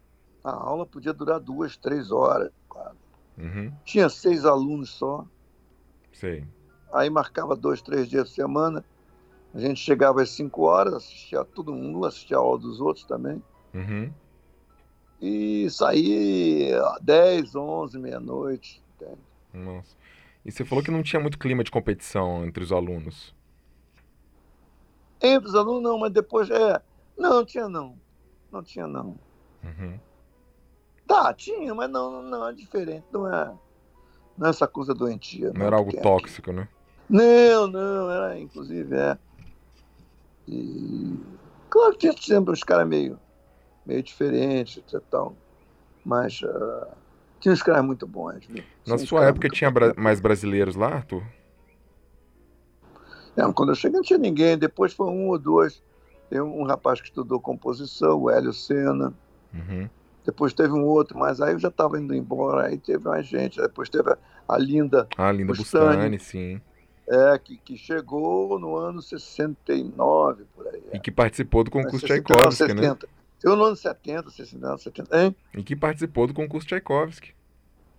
a aula podia durar duas, três horas. claro. Uhum. Tinha seis alunos só. Sei. aí marcava dois, três dias por semana, A gente chegava às 5 horas, assistia todo mundo, assistia a aula dos outros também. Uhum. E saía 10, 11, meia-noite. Entende? Nossa. E você falou que não tinha muito clima de competição entre os alunos. Entre os alunos, não, mas depois. É, não, não tinha não. Não tinha não. Uhum. Tá, tinha, mas não, não é diferente. Não é, não é essa coisa doentia. Não era algo é aqui- tóxico, né? Não, não, era inclusive é. E claro que tinha sempre uns caras meio, meio diferentes e tal. Mas ah, tinha uns caras muito bons. Viu? Tinha Na sua época tinha bra- mais brasileiros lá, Arthur? Não, quando eu cheguei não tinha ninguém. Depois foi um ou dois. Tem um rapaz que estudou composição, o Hélio Sena. Uhum. Depois teve um outro, mas aí eu já estava indo embora. Aí teve mais gente. Depois teve a, a Linda, Ah, Linda Bustani. Bustani, sim. é, que, que chegou no ano 69, por aí. E que participou do concurso 69, Tchaikovsky, né? 70. Eu no ano 70, 69, 70, hein? E que participou do concurso Tchaikovsky.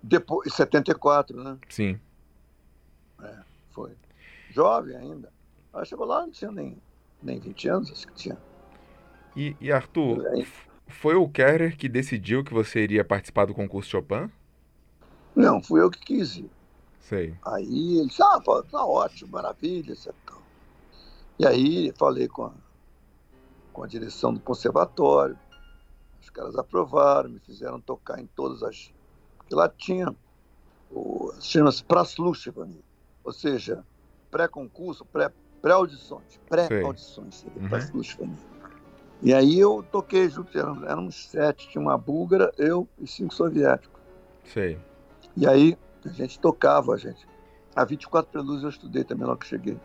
Depois, 74, né? Sim. Foi. Jovem ainda. Aí chegou lá, não tinha nem, nem 20 anos, acho que tinha. E, e Arthur, foi o Kerrer que decidiu que você iria participar do concurso Chopin? Não, fui eu que quis ir. Sei. Aí ele disse, ah, tá ótimo, maravilha, etc. E aí falei com a, com a direção do conservatório. Os caras aprovaram, me fizeram tocar em todas as. Porque lá tinha. o- Chama-se Praslushivani, ou seja, pré-concurso, pré- pré-audições. Pré-audições, seria Uhum. E aí eu toquei junto, eram- éramos sete, tinha uma búlgara, eu e cinco soviéticos. Sei. E aí a gente tocava, a gente. A 24 Prelúdios eu estudei também logo que cheguei.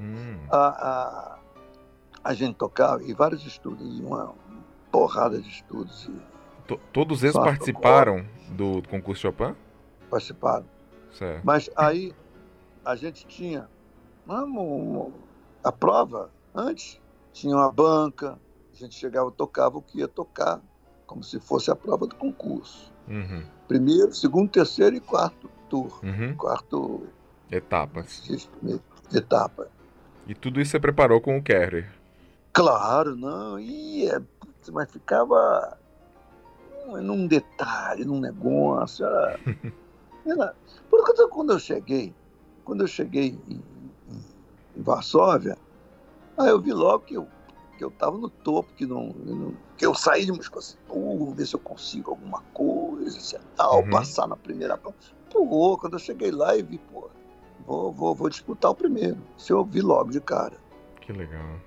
Hum, A, a, a gente tocava, e vários estudos, uma porrada de estudos e todos eles participaram do concurso Chopin? participaram. Certo. Mas aí a gente tinha vamos, a prova antes, tinha uma banca, a gente chegava, tocava o que ia tocar, como se fosse a prova do concurso. Uhum. Primeiro, segundo, terceiro e quarto turno, Uhum. quarto Etapas. etapa. E tudo isso você preparou com o Kerrer. Claro, não. Ia, putz, mas ficava num- num detalhe, num negócio. Era, era... Por que quando eu cheguei, quando eu cheguei em, em- Varsóvia, aí eu vi logo que eu que eu estava no topo, que não, eu não- que eu saí de música assim, vamos ver se eu consigo alguma coisa, assim, tal, Uhum. passar na primeira prova. Pô, quando eu cheguei lá e vi, pô, vou, vou, vou disputar o primeiro. Se eu vi logo de cara. Que legal.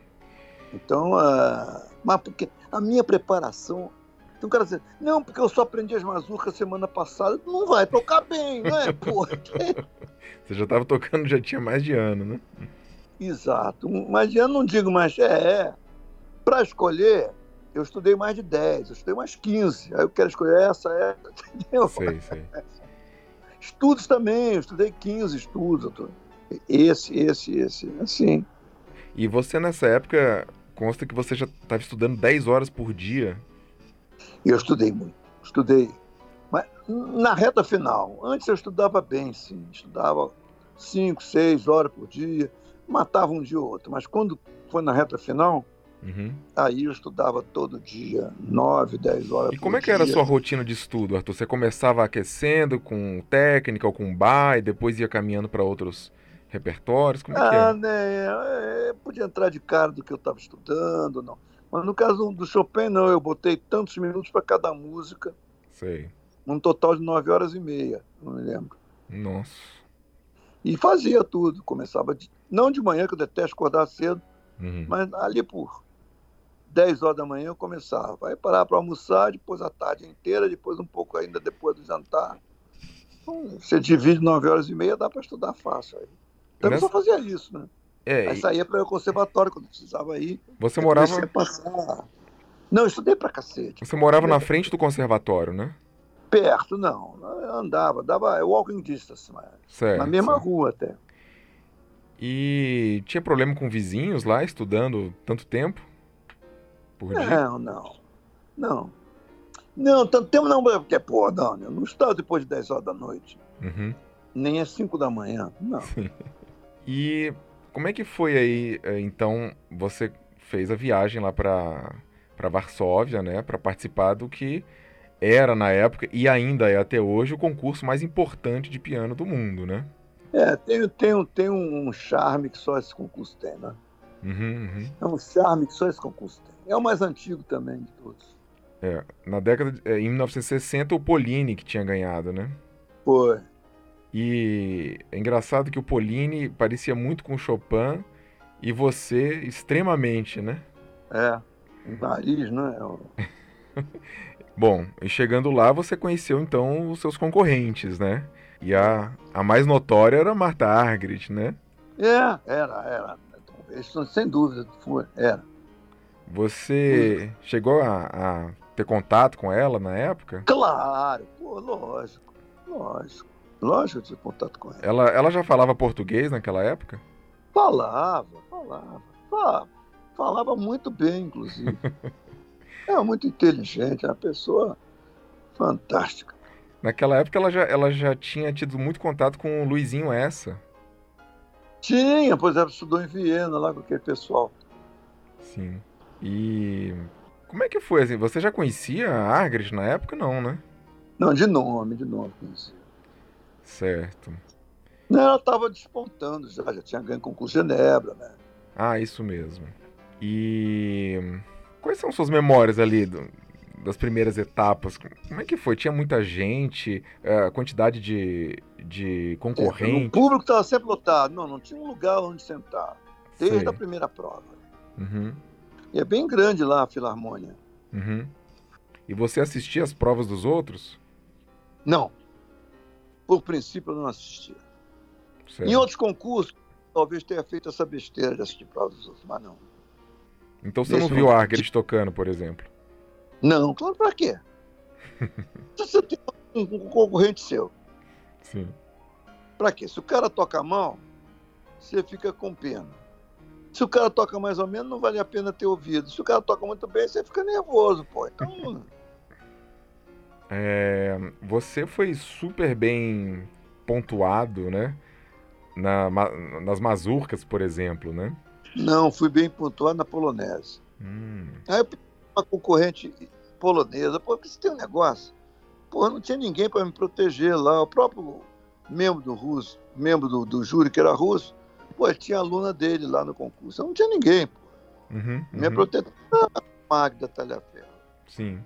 Então, ah, mas porque a minha preparação. Tem um cara dizendo, não, porque eu só aprendi as mazurcas semana passada, não vai tocar bem, não é? Pô, Você já estava tocando, já tinha mais de ano, né? exato. Mas eu não digo mais, é, é. Para escolher, eu estudei mais de 10, eu estudei mais 15. Aí eu quero escolher essa, essa, entendeu? Sei, sei. Estudos também, eu estudei 15 estudos. Esse, esse, esse, assim. E você nessa época, consta que você já estava estudando 10 horas por dia. E eu estudei muito, estudei. Mas na reta final, antes eu estudava bem, sim, estudava cinco, seis horas por dia, matava um dia ou outro. Mas quando foi na reta final, Uhum. aí eu estudava todo dia, nove, dez horas E por como é que dia. era a sua rotina de estudo, Arthur? Você começava aquecendo com técnica ou com bar e depois ia caminhando para outros repertórios? Como é que Ah, é? né, é, podia entrar de cara do que eu estava estudando, não. Mas no caso do Chopin, não, eu botei tantos minutos para cada música, Sei. um total de nove horas e meia, não me lembro. Nossa. E fazia tudo. Começava, de, não de manhã, que eu detesto acordar cedo, Uhum. mas ali por 10 horas da manhã eu começava. Aí parava para almoçar, depois a tarde inteira, depois um pouco ainda depois do jantar. Então, você divide 9 horas e meia, dá para estudar fácil. Aí. Eu Nessa- só fazia isso, né? É, Aí e saía para o conservatório quando precisava ir. você morava, passar. Não, eu estudei pra cacete. você morava na frente do conservatório, né? Perto, não. Eu andava, dava walking distance, mas Certo. na mesma certo. rua até. E tinha problema com vizinhos lá estudando tanto tempo por dia? Não, não. Não. Não, tanto tempo não, porque, pô, não, eu não estava depois de 10 horas da noite. Uhum. Nem às 5 da manhã. Não. E como é que foi aí, eh, então, você fez a viagem lá para para Varsóvia, né, para participar do que era na época e ainda é até hoje o concurso mais importante de piano do mundo, né? É, tem, tem, tem um charme que só esse concurso tem, né? Uhum, uhum. É um charme que só esse concurso tem. É o mais antigo também de todos. É, na década de, é, em 1960 o Polini que tinha ganhado, né? Foi. E é engraçado que o Polini parecia muito com o Chopin e você extremamente, né? É, o nariz, né? Bom, e chegando lá você conheceu então os seus concorrentes, né? E a, a mais notória era Marta Argrit, né? É, era, era. Isso, sem dúvida, foi, era. Você chegou a, a, ter contato com ela na época? Claro, pô, lógico, lógico. Lógico eu tive contato com ela. ela. Ela já falava português naquela época? Falava, falava. Falava, falava muito bem, inclusive. é muito inteligente, é uma pessoa fantástica. Naquela época ela já, ela já tinha tido muito contato com o Luizinho Essa. Tinha, pois ela estudou em Viena lá com aquele pessoal. Sim. E como é que foi assim? Você já conhecia a Argres na época, não, né? Não, de nome, de nome conhecia. Certo. Não, ela estava despontando já, já tinha ganho concurso Genebra, né? Ah, isso mesmo. E quais são suas memórias ali do, das primeiras etapas? Como é que foi? Tinha muita gente, é, a quantidade de, de concorrentes? o público estava sempre lotado. Não, não tinha um lugar onde sentar. Desde Sei. a primeira prova. Uhum. E é bem grande lá a Filarmônia. Uhum. E você assistia as provas dos outros? Não. Por princípio, eu não assistia. Certo. Em outros concursos, talvez tenha feito essa besteira de assistir provas dos outros, mas não. Então você Nesse não viu Argres tocando, por exemplo? Não, claro, pra quê? você tem um, um concorrente seu. Sim. Pra quê? Se o cara toca mal, você fica com pena. Se o cara toca mais ou menos, não vale a pena ter ouvido. Se o cara toca muito bem, você fica nervoso, pô. Então. é, você foi super bem pontuado, né? Na, nas mazurcas, por exemplo, né? Não, fui bem pontuado na polonesa. Hum. Aí eu uma concorrente polonesa, porque você tem um negócio. Porra, não tinha ninguém para me proteger lá. O próprio membro do russo, membro do, do júri que era russo, pô, tinha aluna dele lá no concurso. Não tinha ninguém, pô. Uhum, uhum. Minha protetora era Magda Talhaferro. Sim.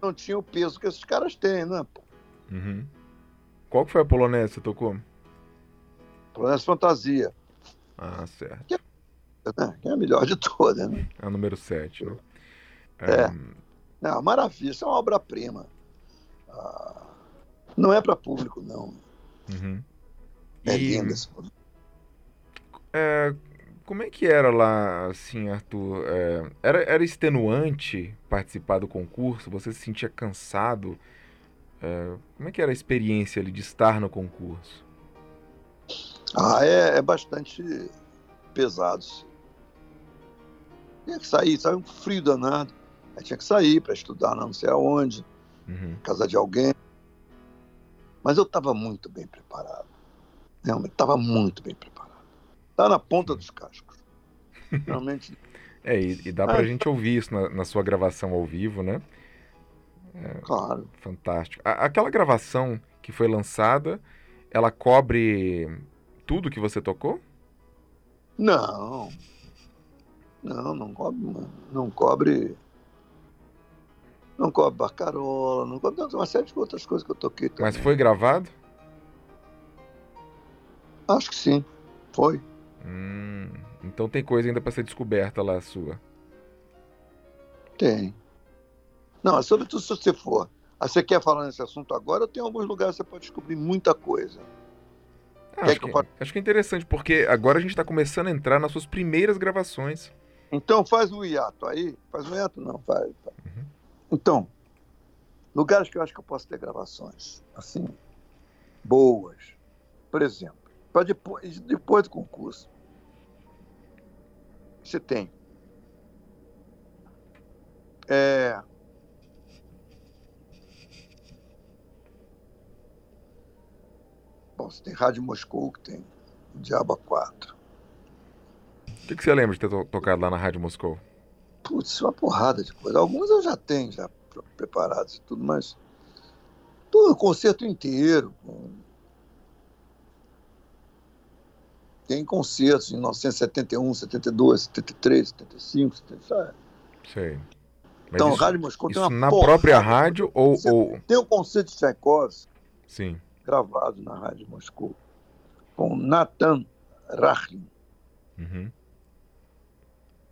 Não tinha o peso que esses caras têm, né? Uhum. Qual que foi a polonesa que você tocou? Polonesa Fantasia. Ah, certo. Que é, né? que é a melhor de todas, né? É a número 7, né? É. é. Não, maravilha, isso é uma obra-prima. Ah, não é para público, não. Uhum. É e... lindo esse é, Como é que era lá, assim, Arthur? É, era, era extenuante participar do concurso? Você se sentia cansado? É, como é que era a experiência ali de estar no concurso? Ah, é, é bastante pesado. Tinha que sair, sabe? Um frio danado. Aí tinha que sair para estudar não sei aonde, uhum. casa de alguém. Mas eu estava muito bem preparado. Estava muito bem preparado. Estava na ponta dos cascos. Realmente. é, e, e dá para a gente ouvir isso na, na, sua gravação ao vivo, né? É, claro. Fantástico. A, aquela gravação que foi lançada, ela cobre tudo que você tocou? Não. Não, não cobre. Não cobre não cobre barcarola, não cobre uma série de outras coisas que eu toquei também. Mas foi gravado? Acho que sim, foi. Hum, então tem coisa ainda para ser descoberta lá sua. Tem. Não, é sobretudo se você for. Ah, você quer falar nesse assunto agora? Tenho alguns lugares que você pode descobrir muita coisa. Ah, acho, que, que acho que é interessante, porque agora a gente está começando a entrar nas suas primeiras gravações. Então faz um hiato aí. Faz um hiato, não, faz. Uhum. Então, lugares que eu acho que eu posso ter gravações, assim, boas. Por exemplo, para depois, depois do concurso, você tem é, Bom, você tem Rádio Moscou, que tem o Diaba 4. que, que você lembra de ter to tocado lá na Rádio Moscou? Putz, uma porrada de coisa. Algumas eu já tenho, já preparadas e tudo, mas tudo, o concerto inteiro. Tem concertos em 1971, 72, 73, 75, 75. Sei. Mas então, isso, Rádio Moscou tem uma na porrada própria rádio ou, ou... Tem o concerto de Tchaikovsky, Sim. gravado na Rádio Moscou, com Nathan Rachlin, Uhum.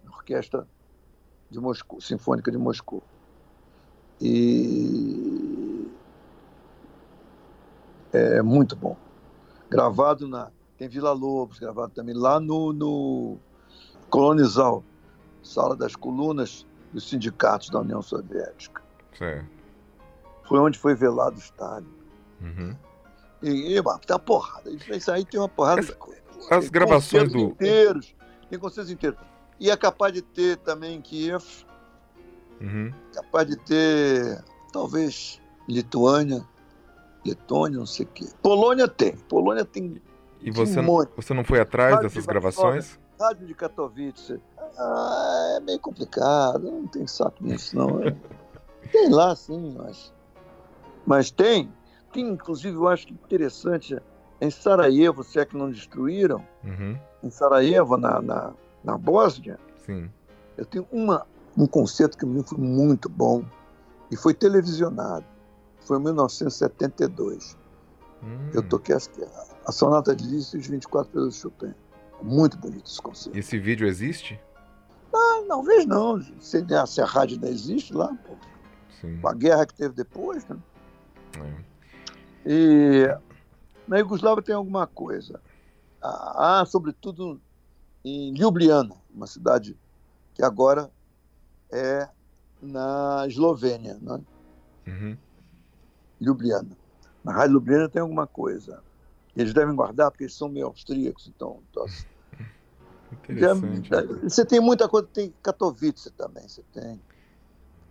Orquestra de Moscou, Sinfônica de Moscou. E é muito bom. Gravado na. Tem Vila Lobos, gravado também lá no, no Colonizal, Sala das Colunas dos Sindicatos da União Soviética. Certo. Foi onde foi velado Stalin. Uhum. E, e mano, tem uma porrada. Isso aí tem uma porrada Essa- de coisa. as Tem gravações do- inteiros. Tem concertos inteiros. E é capaz de ter também Kiev, Uhum. capaz de ter, talvez, Lituânia, Letônia, não sei o quê. Polônia tem. Polônia tem E você, monte. você não foi atrás Rádio dessas de gravações? rádio de Katowice. Ah, é meio complicado, não tem saco nisso, não. tem lá, sim, mas. Mas tem. Tem, inclusive, eu acho que interessante, em Sarajevo, se é que não destruíram, Uhum. em Sarajevo, na, na, na Bósnia, Sim. eu tenho uma, um concerto que foi muito bom e foi televisionado. Foi em 1972. Hum. Eu toquei acho que a, Sonata de Liszt e os 24 pelos Chopin. Muito bonito esse concerto. Esse vídeo existe? Ah, não vejo não. Se, se a rádio ainda existe lá, pô, Sim. com a guerra que teve depois, né? É. E na Iugoslávia tem alguma coisa. Ah, ah, sobretudo em Ljubljana, uma cidade que agora é na Eslovênia, né? Uhum. Ljubljana. Na Rádio Ljubljana tem alguma coisa. Eles devem guardar porque eles são meio austríacos, então. então Interessante. já- você tem muita coisa, tem Katowice também, você tem.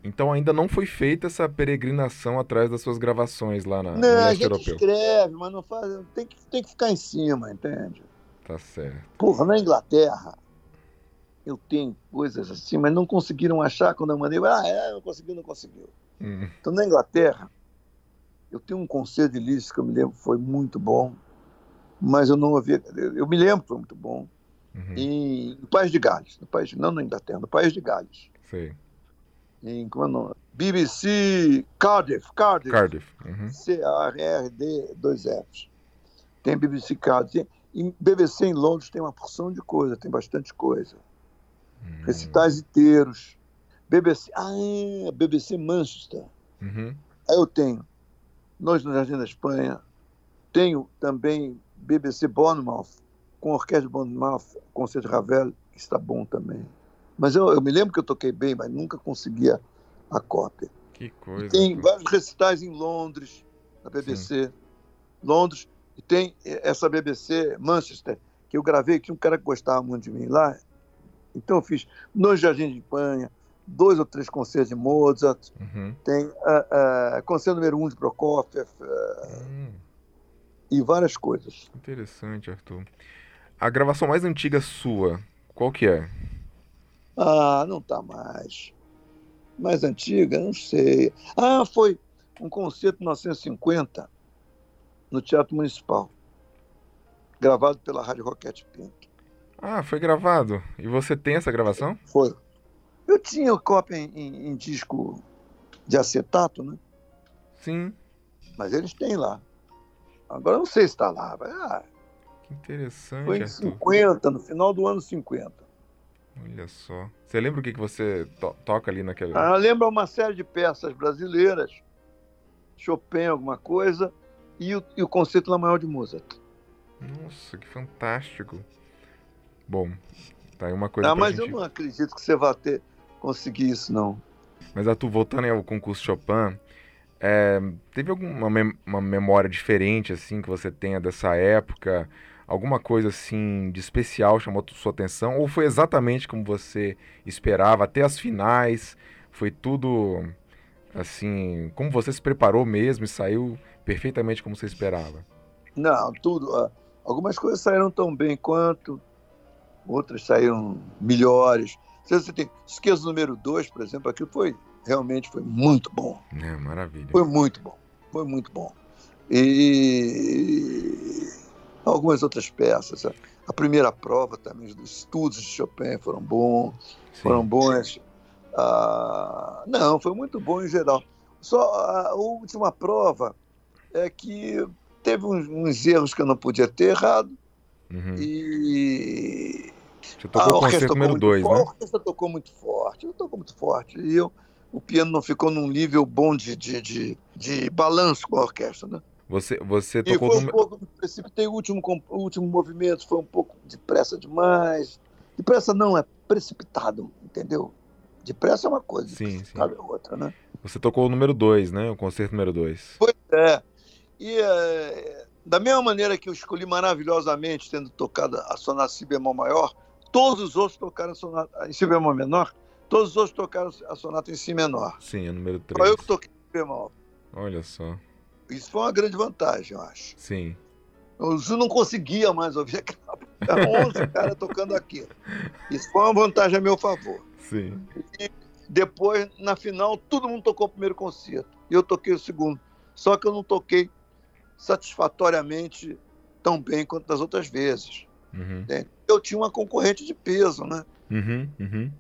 Então ainda não foi feita essa peregrinação atrás das suas gravações lá na, no não, a leste gente europeu. escreve, mas não faz. Tem que, tem que ficar em cima, entende? Tá certo. Porra, na Inglaterra, eu tenho coisas assim, mas não conseguiram achar quando eu mandei. Ah, é, não conseguiu, não conseguiu. Hum. Então, na Inglaterra, eu tenho um conselho de Liszt que eu me lembro foi muito bom, mas eu não havia. Eu, me lembro que foi muito bom, Uhum. em, no País de Gales, no país, não na Inglaterra, no País de Gales. Sei. Em, como é o nome? BBC Cardiff, Cardiff. Cardiff. Uhum. C-A-R-D, dois Fs. Tem BBC Cardiff. Tem, em BBC em Londres tem uma porção de coisa, tem bastante coisa. Hum. Recitais inteiros. BBC, ah, é, BBC Manchester. Uhum. Aí eu tenho Nós no Jardim da Espanha. Tenho também BBC Bournemouth, com a orquestra Bournemouth, concerto de Ravel, que está bom também. Mas eu, eu me lembro que eu toquei bem, mas nunca conseguia a cópia. Que coisa. Tem pô. vários recitais em Londres, na BBC. Londres. E tem essa BBC Manchester, que eu gravei, que tinha um cara que gostava muito de mim lá. Então eu fiz no Jardim de Espanha, dois ou três concertos de Mozart. Uhum. Tem ah, ah, concerto número um de Prokofiev ah, Hum, e várias coisas. interessante, Arthur. A gravação mais antiga sua, qual que é? Ah, não tá mais. Mais antiga, não sei. Ah, foi um concerto em 1950 no Teatro Municipal, gravado pela Rádio Roquete Pinto. Ah, foi gravado. E você tem essa gravação? Foi. Eu tinha cópia em, em- em disco de acetato, né? Sim. Mas eles têm lá. Agora eu não sei se está lá. mas, ah, Que interessante, foi em Arthur. 50, no final do ano 50. Olha só. Você lembra o que, que você to- toca ali naquele. Ah, lembra uma série de peças brasileiras, Chopin, alguma coisa, e o, e o concerto La Maior de Mozart. Nossa, que fantástico. Bom, tá aí uma coisa Ah, mas gente... eu não acredito que você vá ter conseguir isso, não. Mas Arthur, voltando aí ao concurso Chopin, é, teve alguma mem- uma memória diferente, assim, que você tenha dessa época? Alguma coisa, assim, de especial chamou a sua atenção? Ou foi exatamente como você esperava, até as finais? Foi tudo, assim, como você se preparou mesmo e saiu perfeitamente como você esperava? Não, tudo. algumas coisas saíram tão bem quanto, outras saíram melhores. Você tem esqueça o número 2, por exemplo, aquilo foi realmente foi muito bom. É, maravilha. Foi muito bom. Foi muito bom. E algumas outras peças. A primeira prova também, os estudos de Chopin foram bons. Sim. Foram bons. Ah, não, foi muito bom em geral. Só a última prova é que teve uns, uns erros que eu não podia ter errado. Uhum. E. Você tocou o concerto número 2, né? A orquestra tocou muito forte, eu tocou muito forte. E eu, o piano não ficou num nível bom de, de, de, de balanço com a orquestra, né? Você, você tocou... E foi um pouco, precipitei o último, o último movimento, foi um pouco depressa demais. Depressa não, é precipitado, entendeu? Depressa é uma coisa, sim, sim. é outra, né? Você tocou o número 2, né? O concerto número 2. Pois é. E é, da mesma maneira que eu escolhi maravilhosamente, tendo tocado a sonata si bemol maior, todos os outros tocaram a sonata em si bemol menor, todos os outros tocaram a sonata em si menor. Sim, é o número 3. Só eu que toquei em bemol. Olha só. Isso foi uma grande vantagem, eu acho. Sim. O Ju não conseguia mais ouvir aquela. 11 caras tocando aquilo. Isso foi uma vantagem a meu favor. Sim. E depois, na final, todo mundo tocou o primeiro concerto. E eu toquei o segundo. Só que eu não toquei satisfatoriamente tão bem quanto das outras vezes. Uhum. Eu tinha uma concorrente de peso, né? Uhum, uhum.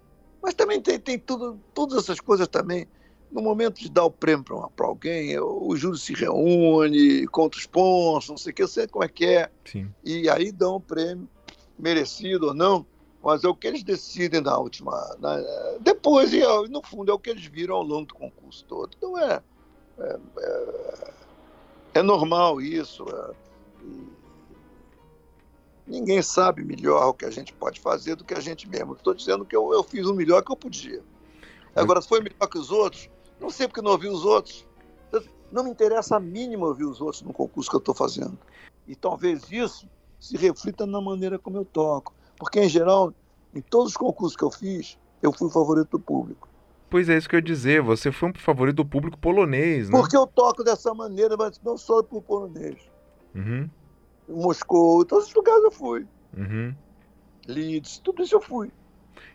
Mas também tem, tem tudo, todas essas coisas também. No momento de dar o prêmio para alguém, o júri se reúne, conta os pontos, não sei o que, eu sei como é que é. Sim. E aí dão o prêmio, merecido ou não, mas é o que eles decidem na última. Na, depois, e no fundo, é o que eles viram ao longo do concurso todo. Então é. é, é é normal isso. É, ninguém sabe melhor o que a gente pode fazer do que a gente mesmo. Estou dizendo que eu, eu, fiz o melhor que eu podia. Agora, se foi melhor que os outros, não sei porque não ouvi os outros. Não me interessa a mínima ouvir os outros no concurso que eu estou fazendo. E talvez isso se reflita na maneira como eu toco. Porque, em geral, em todos os concursos que eu fiz, eu fui o favorito do público. Pois é, isso que eu ia dizer. Você foi um favorito do público polonês, né? Porque eu toco dessa maneira, mas não só pro polonês. Uhum. Moscou, todos os lugares eu fui. Uhum. Leeds, tudo isso eu fui.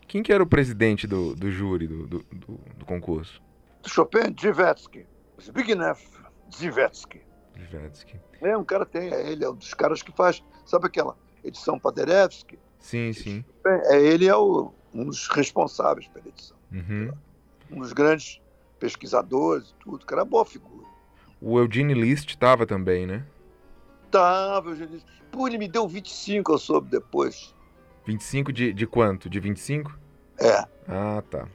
Quem que era o presidente do, do júri do, do, do, do concurso? Chopin Djivetsky. Zbigniew Djivetsky. Djivetsky. É, um cara tem, é ele é um dos caras que faz, sabe aquela edição Paderewski? Sim, sim. É, ele é o, um dos responsáveis pela edição. Uhum um dos grandes pesquisadores e tudo, que era boa figura. O Eugene List estava também, né? List. Pô, ele me deu 25, eu soube depois. 25 de, de quanto? De 25? É. Ah, tá.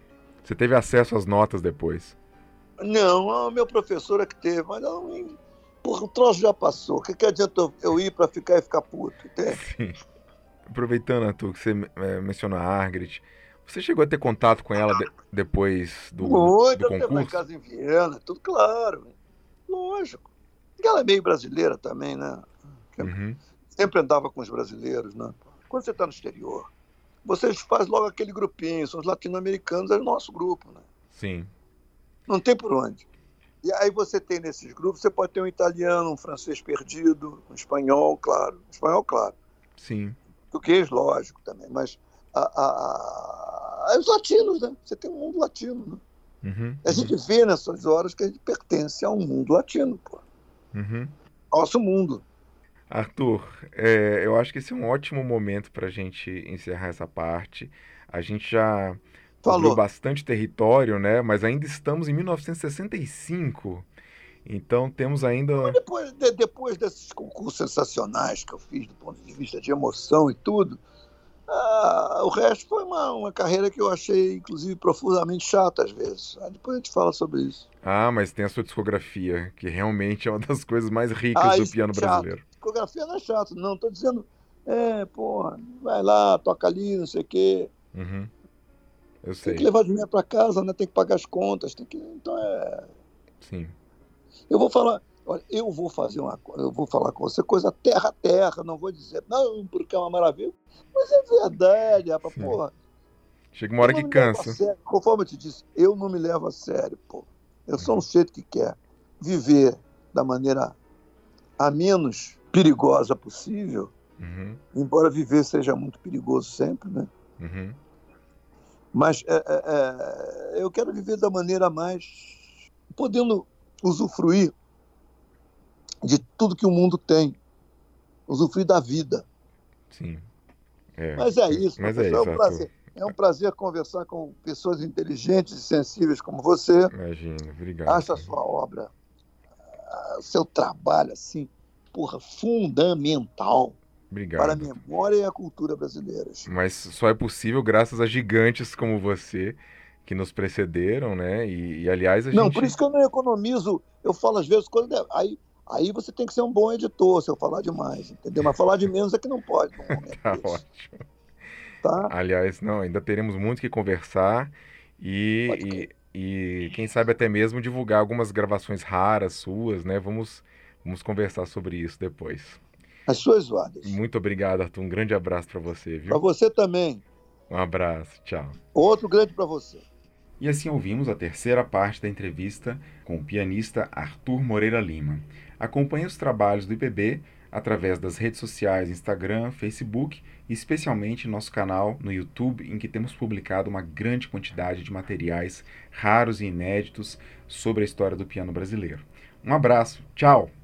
Você teve acesso às notas depois? Não, o meu professor é que teve, mas não. Porra, o troço já passou. O que, que adianta eu ir para ficar e ficar puto? Entende? Sim. Aproveitando, Arthur, que você é, mencionou a Argrit, você chegou a ter contato com ela de, depois do, Muito, do concurso? Muito, casa em Viena, tudo claro. Lógico. Ela é meio brasileira também, né? Uhum. Sempre andava com os brasileiros, né? Quando você está no exterior, você faz logo aquele grupinho, são os latino-americanos, é o nosso grupo, né? Sim. Não tem por onde. E aí você tem nesses grupos, você pode ter um italiano, um francês perdido, um espanhol, claro. Um espanhol, claro. Sim. Português, lógico, também. Mas a, a os latinos, né? Você tem um mundo latino. Né? Uhum, a gente vê nessas horas que a gente pertence a um mundo latino, pô. Uhum. Nosso mundo. Arthur, é, eu acho que esse é um ótimo momento para a gente encerrar essa parte. A gente já falou bastante território, né? Mas ainda estamos em 1965. Então temos ainda. Depois, de, depois desses concursos sensacionais que eu fiz do ponto de vista de emoção e tudo, ah, o resto foi uma, uma carreira que eu achei, inclusive, profundamente chata às vezes. Ah, depois a gente fala sobre isso. Ah, mas tem a sua discografia, que realmente é uma das coisas mais ricas ah, do piano é brasileiro. Discografia não é chato, não. Estou dizendo, é, porra, vai lá, toca ali, não sei o quê. Uhum. Eu sei. Tem que levar dinheiro para casa, né? Tem que pagar as contas, tem que. Então é. Sim. Eu vou falar. Olha, eu vou fazer uma eu vou falar com você, coisa terra a terra, não vou dizer, não, porque é uma maravilha. Mas é verdade, rapaz, Sim. porra. Chega uma hora que cansa. Conforme eu te disse, eu não me levo a sério, pô. Eu sou um sujeito que quer viver da maneira a menos perigosa possível Uhum. Embora viver seja muito perigoso sempre, né? Uhum. Mas é, é, é, eu quero viver da maneira mais. podendo usufruir de tudo que o mundo tem. Usufruir da vida. Sim. É, mas é isso, mas é, isso, é um prazer. É um prazer conversar com pessoas inteligentes e sensíveis como você. Imagina, obrigado. Acho a sua obra, ah, seu trabalho, assim, porra, fundamental. Obrigado. Para a memória e a cultura brasileiras. Mas só é possível graças a gigantes como você, que nos precederam, né? E, e aliás, a não, gente. Não, por isso que eu não economizo. Eu falo às vezes quando. Aí, aí você tem que ser um bom editor se eu falar demais, entendeu? Mas falar de menos é que não pode. tá desse. ótimo. Tá? Aliás, não, ainda teremos muito que conversar e, e, e, quem sabe até mesmo divulgar algumas gravações raras suas, né? Vamos, vamos conversar sobre isso depois. As suas ordens. Muito obrigado, Arthur. Um grande abraço para você, viu? Para você também. Um abraço, tchau. Outro grande para você. E assim ouvimos a terceira parte da entrevista com o pianista Arthur Moreira Lima. Acompanhe os trabalhos do IPB através das redes sociais Instagram, Facebook e especialmente nosso canal no YouTube, em que temos publicado uma grande quantidade de materiais raros e inéditos sobre a história do piano brasileiro. Um abraço, tchau!